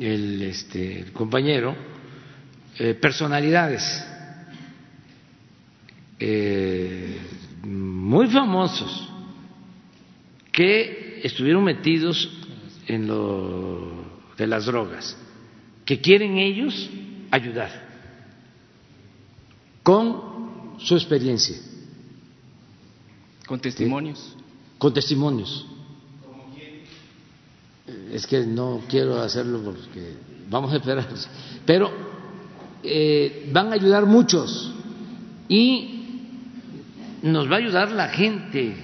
el, este, el compañero, personalidades muy famosos que estuvieron metidos en lo de las drogas que quieren ellos ayudar con su experiencia. Con testimonios. Con testimonios. Es que no quiero hacerlo porque vamos a esperar. Pero eh, van a ayudar muchos y nos va a ayudar la gente.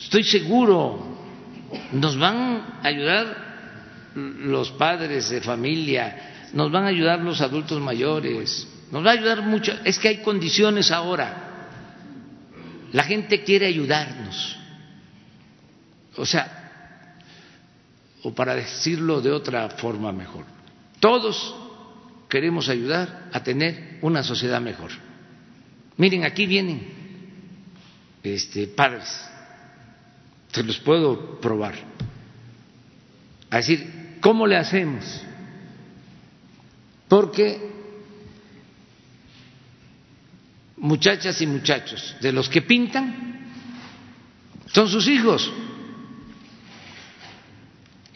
Estoy seguro. Nos van a ayudar los padres de familia, nos van a ayudar los adultos mayores, nos va a ayudar mucho. Es que hay condiciones ahora. La gente quiere ayudarnos. O sea, o para decirlo de otra forma mejor, todos queremos ayudar a tener una sociedad mejor. Miren, aquí vienen este, padres, se los puedo probar, a decir, ¿Cómo le hacemos? Porque muchachas y muchachos de los que pintan son sus hijos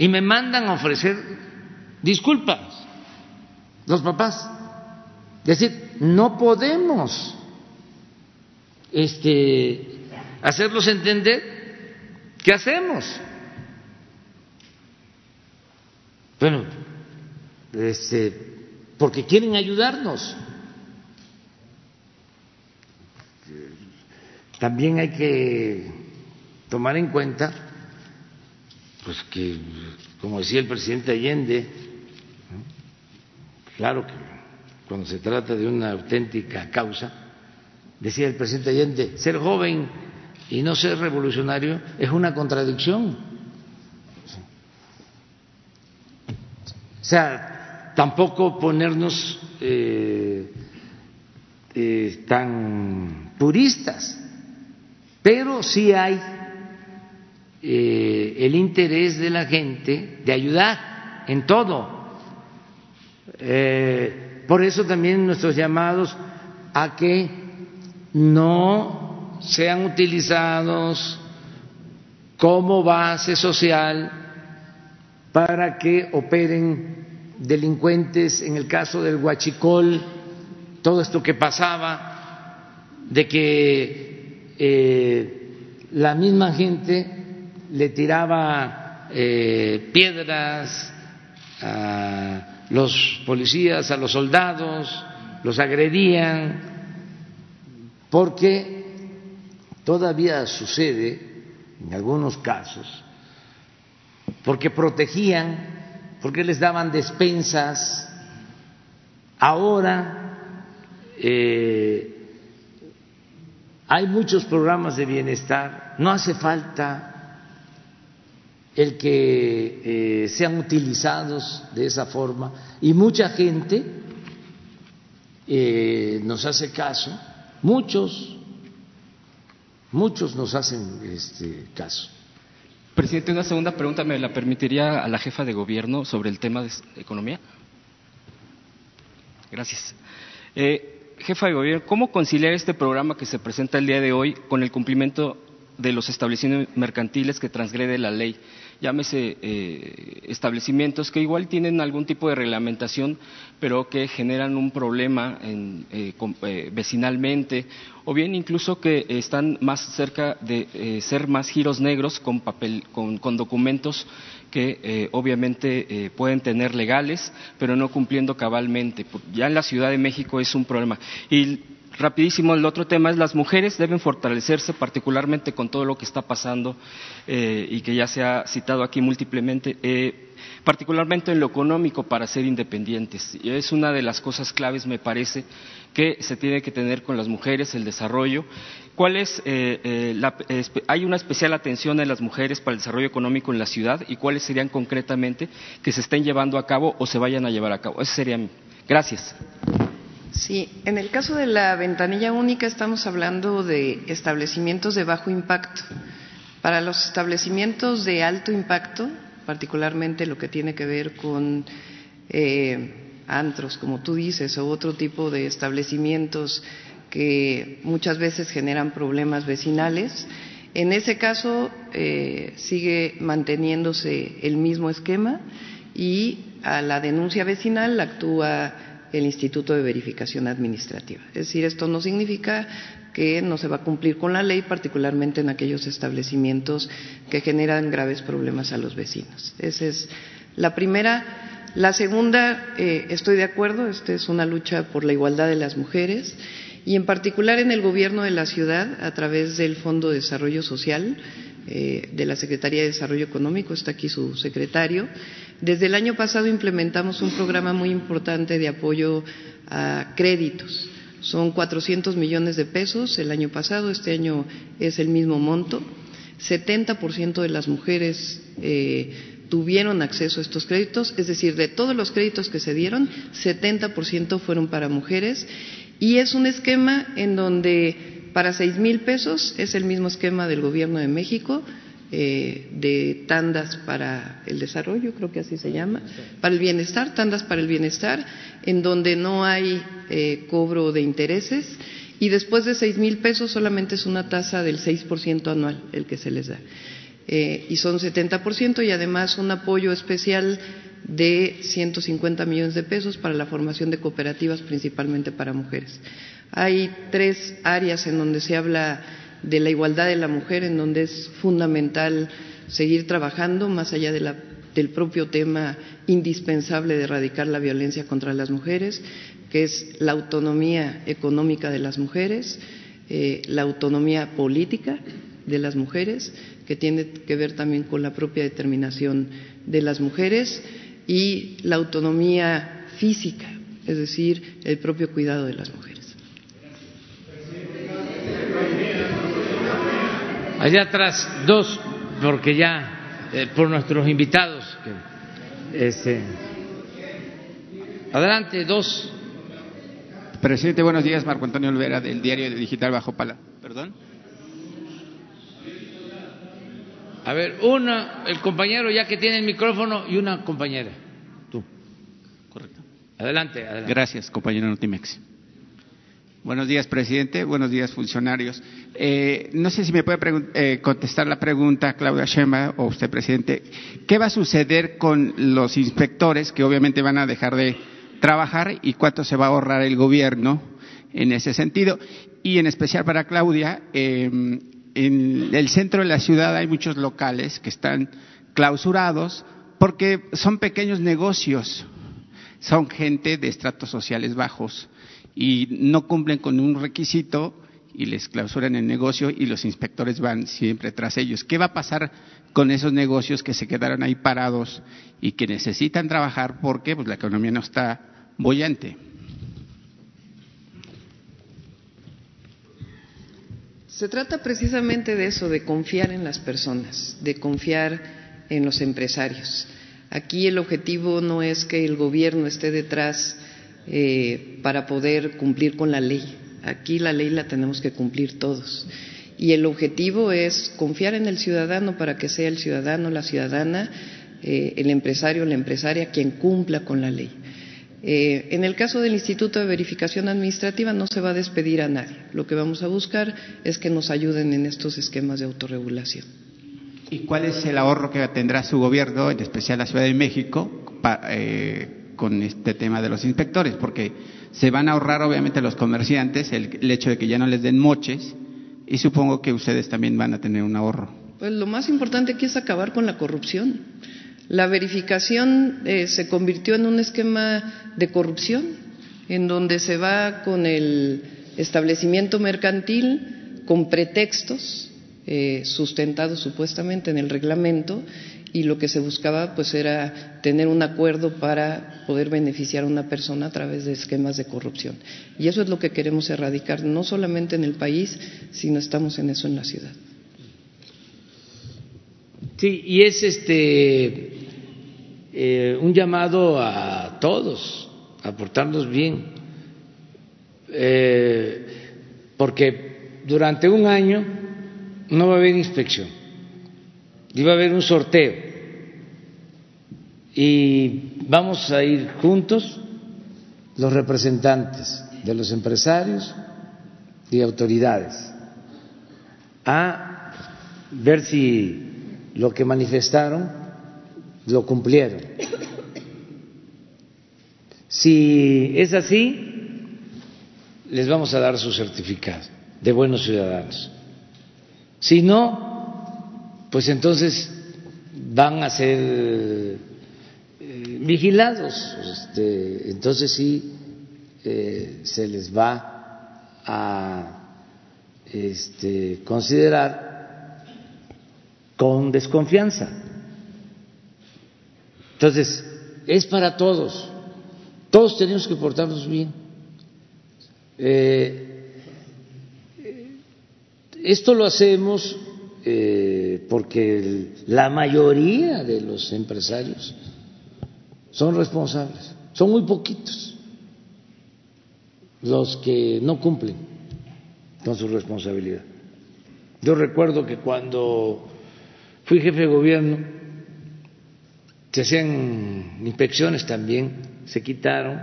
y me mandan a ofrecer disculpas los papás. Es decir, no podemos este, hacerlos entender qué hacemos. Bueno, este, porque quieren ayudarnos. También hay que tomar en cuenta, pues que, como decía el presidente Allende, claro que cuando se trata de una auténtica causa, decía el presidente Allende, ser joven y no ser revolucionario es una contradicción. O sea, tampoco ponernos eh, eh, tan puristas, pero sí hay eh, el interés de la gente de ayudar en todo. por eso también nuestros llamados a que no sean utilizados como base social para que operen delincuentes, en el caso del huachicol, todo esto que pasaba, de que eh, la misma gente le tiraba eh, piedras a los policías, a los soldados, los agredían, porque todavía sucede en algunos casos porque protegían, porque les daban despensas. Ahora eh, hay muchos programas de bienestar, no hace falta el que eh, sean utilizados de esa forma y mucha gente eh, nos hace caso, muchos, muchos nos hacen este caso. Presidente, una segunda pregunta me la permitiría a la jefa de gobierno sobre el tema de economía. Gracias. Eh, jefa de gobierno, ¿cómo conciliar este programa que se presenta el día de hoy con el cumplimiento de los establecimientos mercantiles que transgrede la ley? Llámese eh, establecimientos que igual tienen algún tipo de reglamentación, pero que generan un problema en, eh, eh, vecinalmente, o bien incluso que están más cerca de ser más giros negros con, papel, con, con documentos que obviamente pueden tener legales, pero no cumpliendo cabalmente. Ya en la Ciudad de México es un problema. Y rapidísimo, el otro tema es las mujeres deben fortalecerse particularmente con todo lo que está pasando eh, y que ya se ha citado aquí múltiplemente. Eh, particularmente en lo económico para ser independientes. Y es una de las cosas claves, me parece, que se tiene que tener con las mujeres, el desarrollo. ¿Cuál es, eh, eh, hay una especial atención en las mujeres para el desarrollo económico en la ciudad y cuáles serían concretamente que se estén llevando a cabo o se vayan a llevar a cabo? Eso sería. Gracias. Sí, en el caso de la ventanilla única estamos hablando de establecimientos de bajo impacto. Para los establecimientos de alto impacto, particularmente lo que tiene que ver con eh, antros, como tú dices, o otro tipo de establecimientos que muchas veces generan problemas vecinales. En ese caso eh, sigue manteniéndose el mismo esquema y a la denuncia vecinal actúa el Instituto de Verificación Administrativa. Es decir, esto no significa que no se va a cumplir con la ley, particularmente en aquellos establecimientos que generan graves problemas a los vecinos. Esa es la primera. La segunda, eh, estoy de acuerdo, esta es una lucha por la igualdad de las mujeres y en particular en el gobierno de la ciudad a través del Fondo de Desarrollo Social eh, de la Secretaría de Desarrollo Económico, está aquí su secretario. Desde el año pasado implementamos un programa muy importante de apoyo a créditos son 400 millones de pesos el año pasado, este año es el mismo monto. 70% de las mujeres eh, tuvieron acceso a estos créditos, es decir, de todos los créditos que se dieron, 70% fueron para mujeres y es un esquema en donde para seis mil pesos es el mismo esquema del Gobierno de México, eh, de tandas para el desarrollo, creo que así se llama, para el bienestar, tandas para el bienestar, en donde no hay eh, cobro de intereses y después de seis mil pesos solamente es una tasa del 6% anual el que se les da. Eh, y son 70% y además un apoyo especial de 150 millones de pesos para la formación de cooperativas, principalmente para mujeres. Hay tres áreas en donde se habla de la igualdad de la mujer, en donde es fundamental seguir trabajando más allá del propio tema indispensable de erradicar la violencia contra las mujeres, que es la autonomía económica de las mujeres, eh, la autonomía política de las mujeres, que tiene que ver también con la propia determinación de las mujeres, y la autonomía física, es decir, el propio cuidado de las mujeres. Allá atrás, dos, porque ya, eh, por nuestros invitados. Este, adelante, dos. Presidente, buenos días. Marco Antonio Olvera, del diario Digital Bajo Pala. Perdón. A ver, una, el compañero ya que tiene el micrófono y una compañera. Tú. Correcto. Adelante, adelante. Gracias, compañero Notimex. Buenos días, presidente. Buenos días, funcionarios. Eh, no sé si me puede eh, contestar la pregunta, Claudia Sheinbaum o usted, presidente. ¿Qué va a suceder con los inspectores que obviamente van a dejar de trabajar y cuánto se va a ahorrar el gobierno en ese sentido? Y en especial para Claudia, em, en el centro de la ciudad hay muchos locales que están clausurados porque son pequeños negocios, son gente de estratos sociales bajos y no cumplen con un requisito y les clausuran el negocio y los inspectores van siempre tras ellos. ¿Qué va a pasar con esos negocios que se quedaron ahí parados y que necesitan trabajar porque pues, la economía no está bollante? Se trata precisamente de eso, de confiar en las personas, de confiar en los empresarios. Aquí el objetivo no es que el gobierno esté detrás eh, para poder cumplir con la ley. Aquí la ley la tenemos que cumplir todos. Y el objetivo es confiar en el ciudadano para que sea el ciudadano, la ciudadana, eh, el empresario, la empresaria quien cumpla con la ley. Eh, en el caso del Instituto de Verificación Administrativa no se va a despedir a nadie. Lo que vamos a buscar es que nos ayuden en estos esquemas de autorregulación. ¿Y cuál es el ahorro que tendrá su gobierno, en especial la Ciudad de México, para, con este tema de los inspectores, porque se van a ahorrar obviamente los comerciantes el, hecho de que ya no les den moches y supongo que ustedes también van a tener un ahorro. Pues lo más importante aquí es acabar con la corrupción. La verificación eh, se convirtió en un esquema de corrupción en donde se va con el establecimiento mercantil con pretextos eh, sustentados supuestamente en el reglamento y lo que se buscaba pues era tener un acuerdo para poder beneficiar a una persona a través de esquemas de corrupción. Y eso es lo que queremos erradicar, no solamente en el país, sino estamos en eso en la ciudad. Sí, y es este eh, un llamado a todos a bien, eh, porque durante un año no va a haber inspección, iba a haber un sorteo y vamos a ir juntos los representantes de los empresarios y autoridades a ver si lo que manifestaron lo cumplieron. Si es así, les vamos a dar su certificado de buenos ciudadanos. Si no, pues entonces van a ser eh, vigilados. Este, entonces sí eh, se les va a este, considerar con desconfianza. Entonces, es para todos. Todos tenemos que portarnos bien. Eh, esto lo hacemos eh, porque la mayoría de los empresarios son responsables, son muy poquitos los que no cumplen con su responsabilidad. Yo recuerdo que cuando Fui jefe de gobierno, se hacían inspecciones también, se quitaron,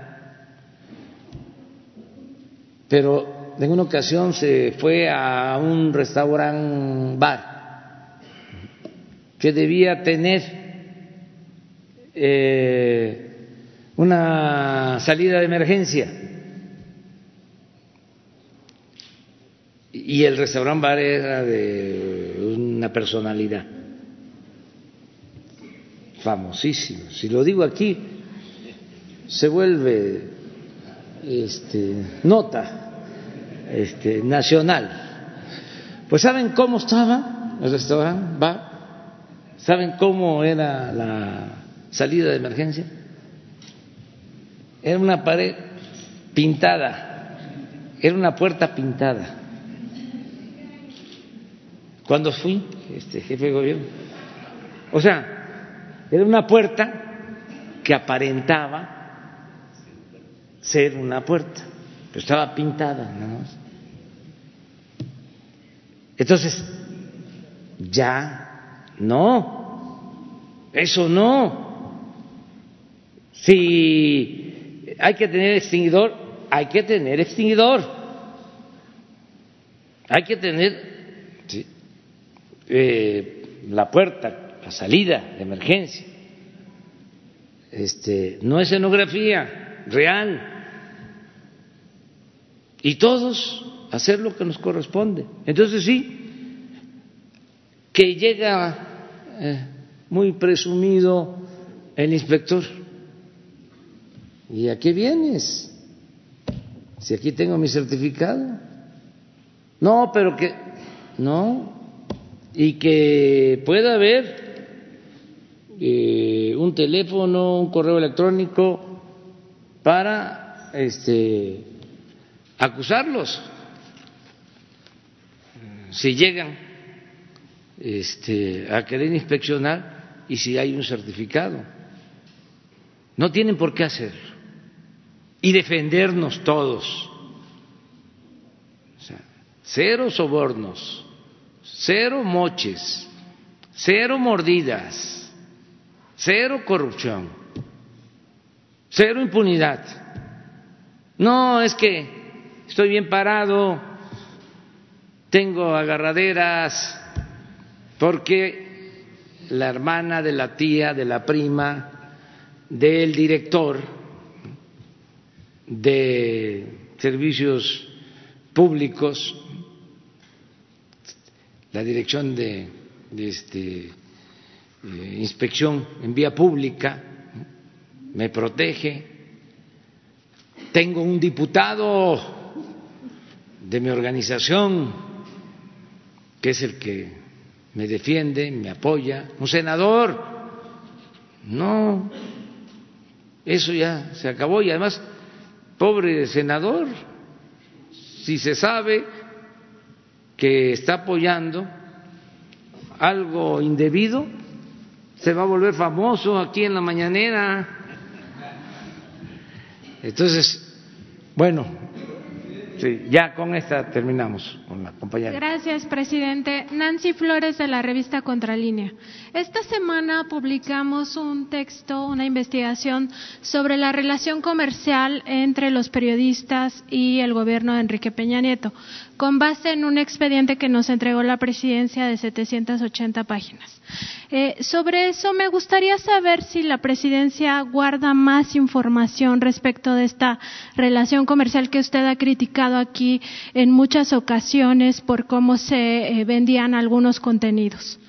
pero en una ocasión se fue a un restaurante bar. Que debía tener eh, una salida de emergencia. Y el restaurante bar era de una personalidad. Famosísimo. Si lo digo aquí, se vuelve este, nota este, nacional. Pues ¿saben cómo estaba el restaurante? ¿Va? ¿Saben cómo era la salida de emergencia? Era una pared pintada, era una puerta pintada. Cuando fui este jefe de gobierno, o sea, era una puerta que aparentaba ser una puerta, pero estaba pintada nada más. Entonces, ya no, eso no. Si hay que tener extinguidor, hay que tener extinguidor. Hay que tener eh, la puerta la salida de emergencia. Este, no es escenografía real. Y todos hacer lo que nos corresponde. Entonces sí, que llega eh, muy presumido el inspector. ¿Y a qué vienes? Si aquí tengo mi certificado. No, pero que no. Y que pueda haber eh, un teléfono, un correo electrónico para este, acusarlos si llegan este, a querer inspeccionar y si hay un certificado. No tienen por qué hacerlo y defendernos todos. cero sobornos, cero moches, cero mordidas cero corrupción, cero impunidad. No, es que estoy bien parado, tengo agarraderas, porque la hermana de la tía, de la prima, del director de servicios públicos, la dirección de, este eh, inspección en vía pública, me protege. Tengo un diputado de mi organización, que es el que me defiende, me apoya, un senador. No, eso ya se acabó y además, pobre senador, si se sabe que está apoyando algo indebido, se va a volver famoso aquí en la mañanera. Entonces, bueno, Ya con esta terminamos. Gracias, presidente. Nancy Flores de la revista Contralínea. Esta semana publicamos un texto, una investigación sobre la relación comercial entre los periodistas y el gobierno de Enrique Peña Nieto, con base en un expediente que nos entregó la presidencia de 780 páginas. Eh, sobre eso me gustaría saber si la presidencia guarda más información respecto de esta relación comercial que usted ha criticado aquí en muchas ocasiones por cómo se eh, vendían algunos contenidos.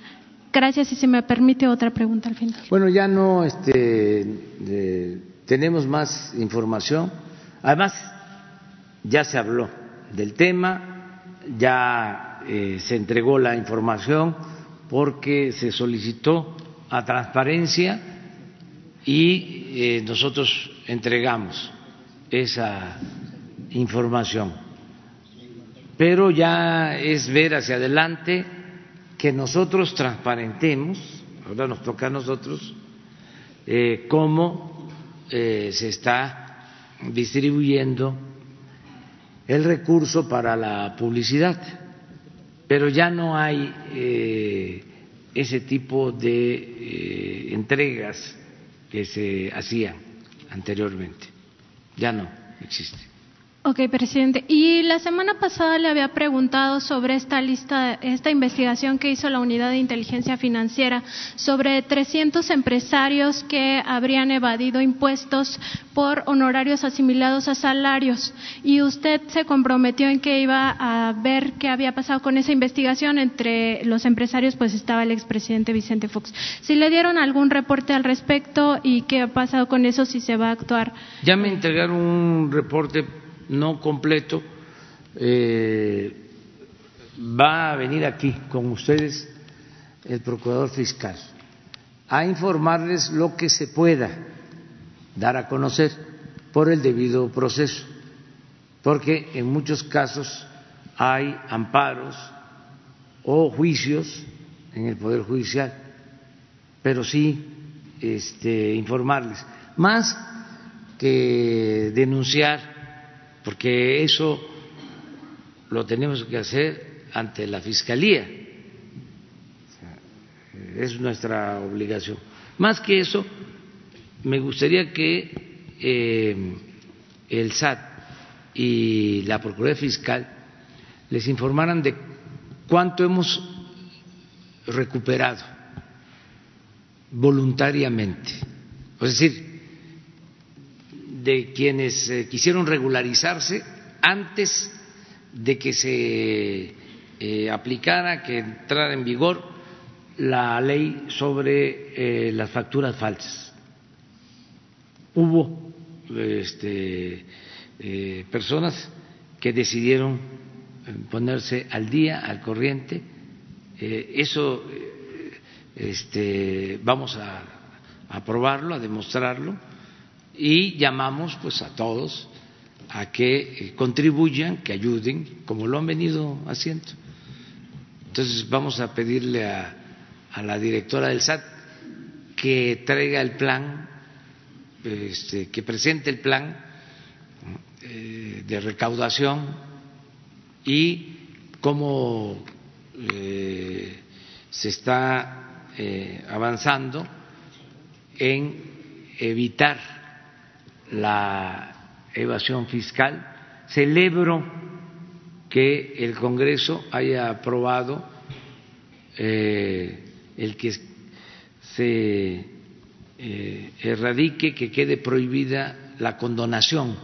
Gracias y si me permite otra pregunta al final. Bueno, ya no este, tenemos más información. Además, ya se habló del tema, ya eh, se entregó la información porque se solicitó a transparencia y eh, nosotros entregamos esa información. Pero ya es ver hacia adelante que nosotros transparentemos, ahora nos toca a nosotros, eh, cómo se está distribuyendo el recurso para la publicidad pero ya no hay eh, ese tipo de eh, entregas que se hacían anteriormente. Ya no existe. Ok, presidente. Y la semana pasada le había preguntado sobre esta lista, esta investigación que hizo la Unidad de Inteligencia Financiera sobre 300 empresarios que habrían evadido impuestos por honorarios asimilados a salarios. Y usted se comprometió en que iba a ver qué había pasado con esa investigación. Entre los empresarios, pues estaba el expresidente Vicente Fox. Si le dieron algún reporte al respecto y qué ha pasado con eso, si se va a actuar. Ya me entregaron un reporte no completo, eh, va a venir aquí con ustedes el procurador fiscal a informarles lo que se pueda dar a conocer por el debido proceso, porque en muchos casos hay amparos o juicios en el Poder Judicial, pero sí este, informarles, más que denunciar porque eso lo tenemos que hacer ante la Fiscalía. Es nuestra obligación. Más que eso, me gustaría que eh, el SAT y la Procuraduría Fiscal les informaran de cuánto hemos recuperado voluntariamente. Es decir, de quienes eh, quisieron regularizarse antes de que se eh, aplicara, que entrara en vigor la ley sobre eh, las facturas falsas. Hubo este, personas que decidieron ponerse al día, al corriente. eso este, vamos a aprobarlo, a demostrarlo y llamamos pues a todos a que eh, contribuyan, que ayuden, como lo han venido haciendo. Entonces vamos a pedirle a, la directora del SAT que traiga el plan, este, que presente el plan eh, de recaudación y cómo eh, se está avanzando en evitar la evasión fiscal. Celebro que el Congreso haya aprobado eh, el que se eh, erradique, que quede prohibida la condonación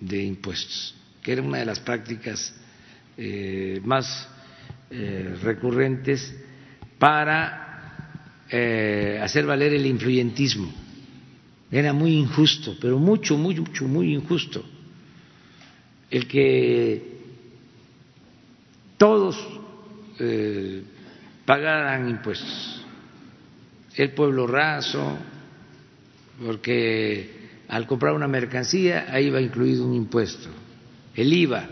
de impuestos, que era una de las prácticas eh, más recurrentes para hacer valer el influyentismo era muy injusto, pero mucho, muy, mucho, muy injusto. El que todos eh, pagaran impuestos. El pueblo raso, porque al comprar una mercancía ahí va incluido un impuesto, el IVA.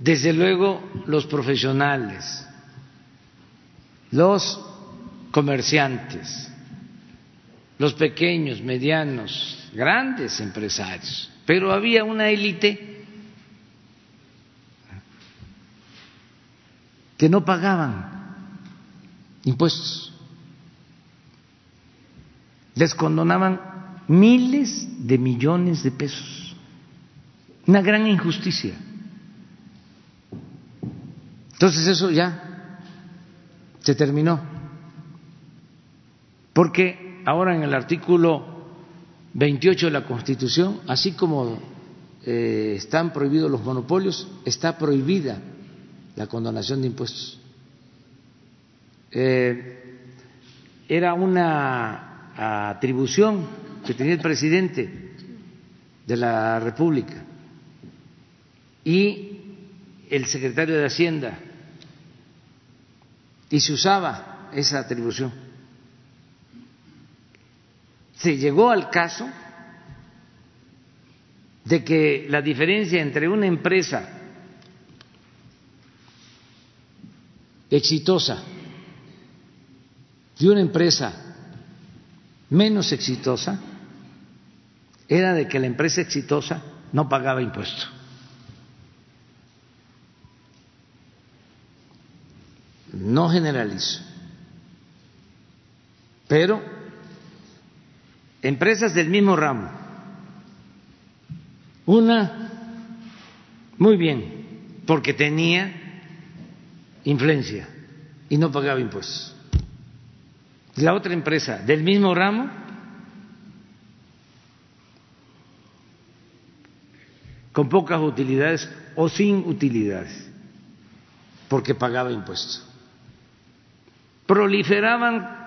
Desde luego los profesionales, los comerciantes, los pequeños, medianos, grandes empresarios, pero había una élite que no pagaban impuestos, les condonaban miles de millones de pesos, una gran injusticia. Entonces eso ya se terminó, porque ahora en el artículo 28 de la Constitución, así como eh, están prohibidos los monopolios, está prohibida la condonación de impuestos. Eh, era una atribución que tenía el presidente de la República y el secretario de Hacienda, y se usaba esa atribución se llegó al caso de que la diferencia entre una empresa exitosa y una empresa menos exitosa era de que la empresa exitosa no pagaba impuestos. No generalizo, pero empresas del mismo ramo. Una, muy bien, porque tenía influencia y no pagaba impuestos. La otra empresa del mismo ramo con pocas utilidades o sin utilidades, porque pagaba impuestos. Proliferaban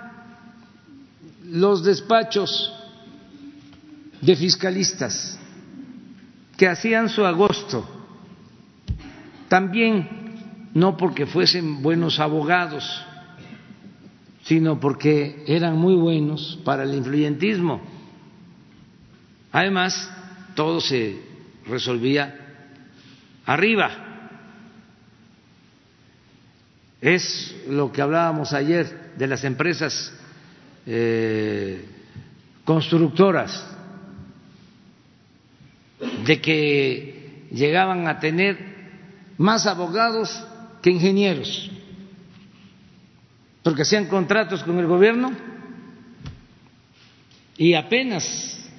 los despachos de fiscalistas que hacían su agosto, también no porque fuesen buenos abogados, sino porque eran muy buenos para el influyentismo. Además, todo se resolvía arriba. Es lo que hablábamos ayer de las empresas eh, constructoras de que llegaban a tener más abogados que ingenieros, porque hacían contratos con el gobierno y apenas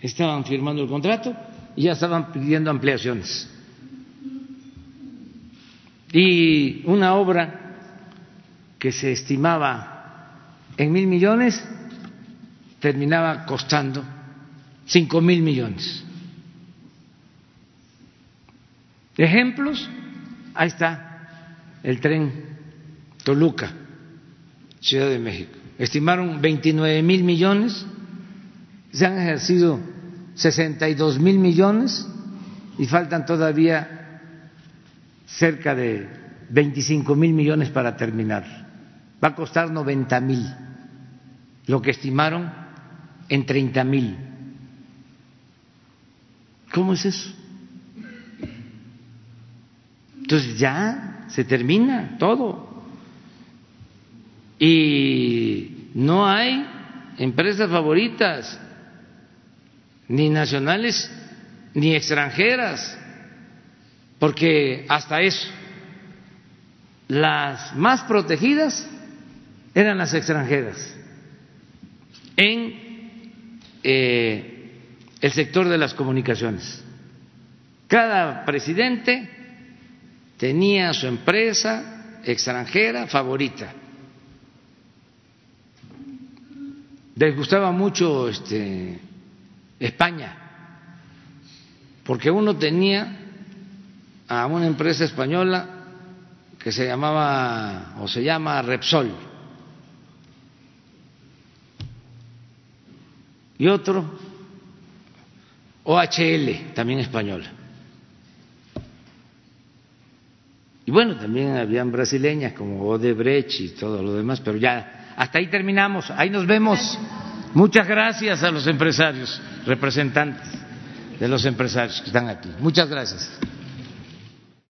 estaban firmando el contrato y ya estaban pidiendo ampliaciones. Y una obra que se estimaba en mil millones terminaba costando cinco mil millones. Ejemplos, ahí está el tren Toluca, Ciudad de México. Estimaron 29 mil millones, se han ejercido 62 mil millones y faltan todavía cerca de 25 mil millones para terminar. Va a costar 90 mil, lo que estimaron en 30 mil. ¿Cómo es eso? Entonces ya se termina todo. Y no hay empresas favoritas, ni nacionales ni extranjeras, porque hasta eso, las más protegidas eran las extranjeras en eh, el sector de las comunicaciones. Cada presidente tenía su empresa extranjera favorita. Les gustaba mucho este, España, porque uno tenía a una empresa española que se llamaba o se llama Repsol y otro OHL, también española. Y bueno, también habían brasileñas como Odebrecht y todo lo demás, pero ya hasta ahí terminamos. Ahí nos vemos. Muchas gracias a los empresarios, representantes de los empresarios que están aquí. Muchas gracias.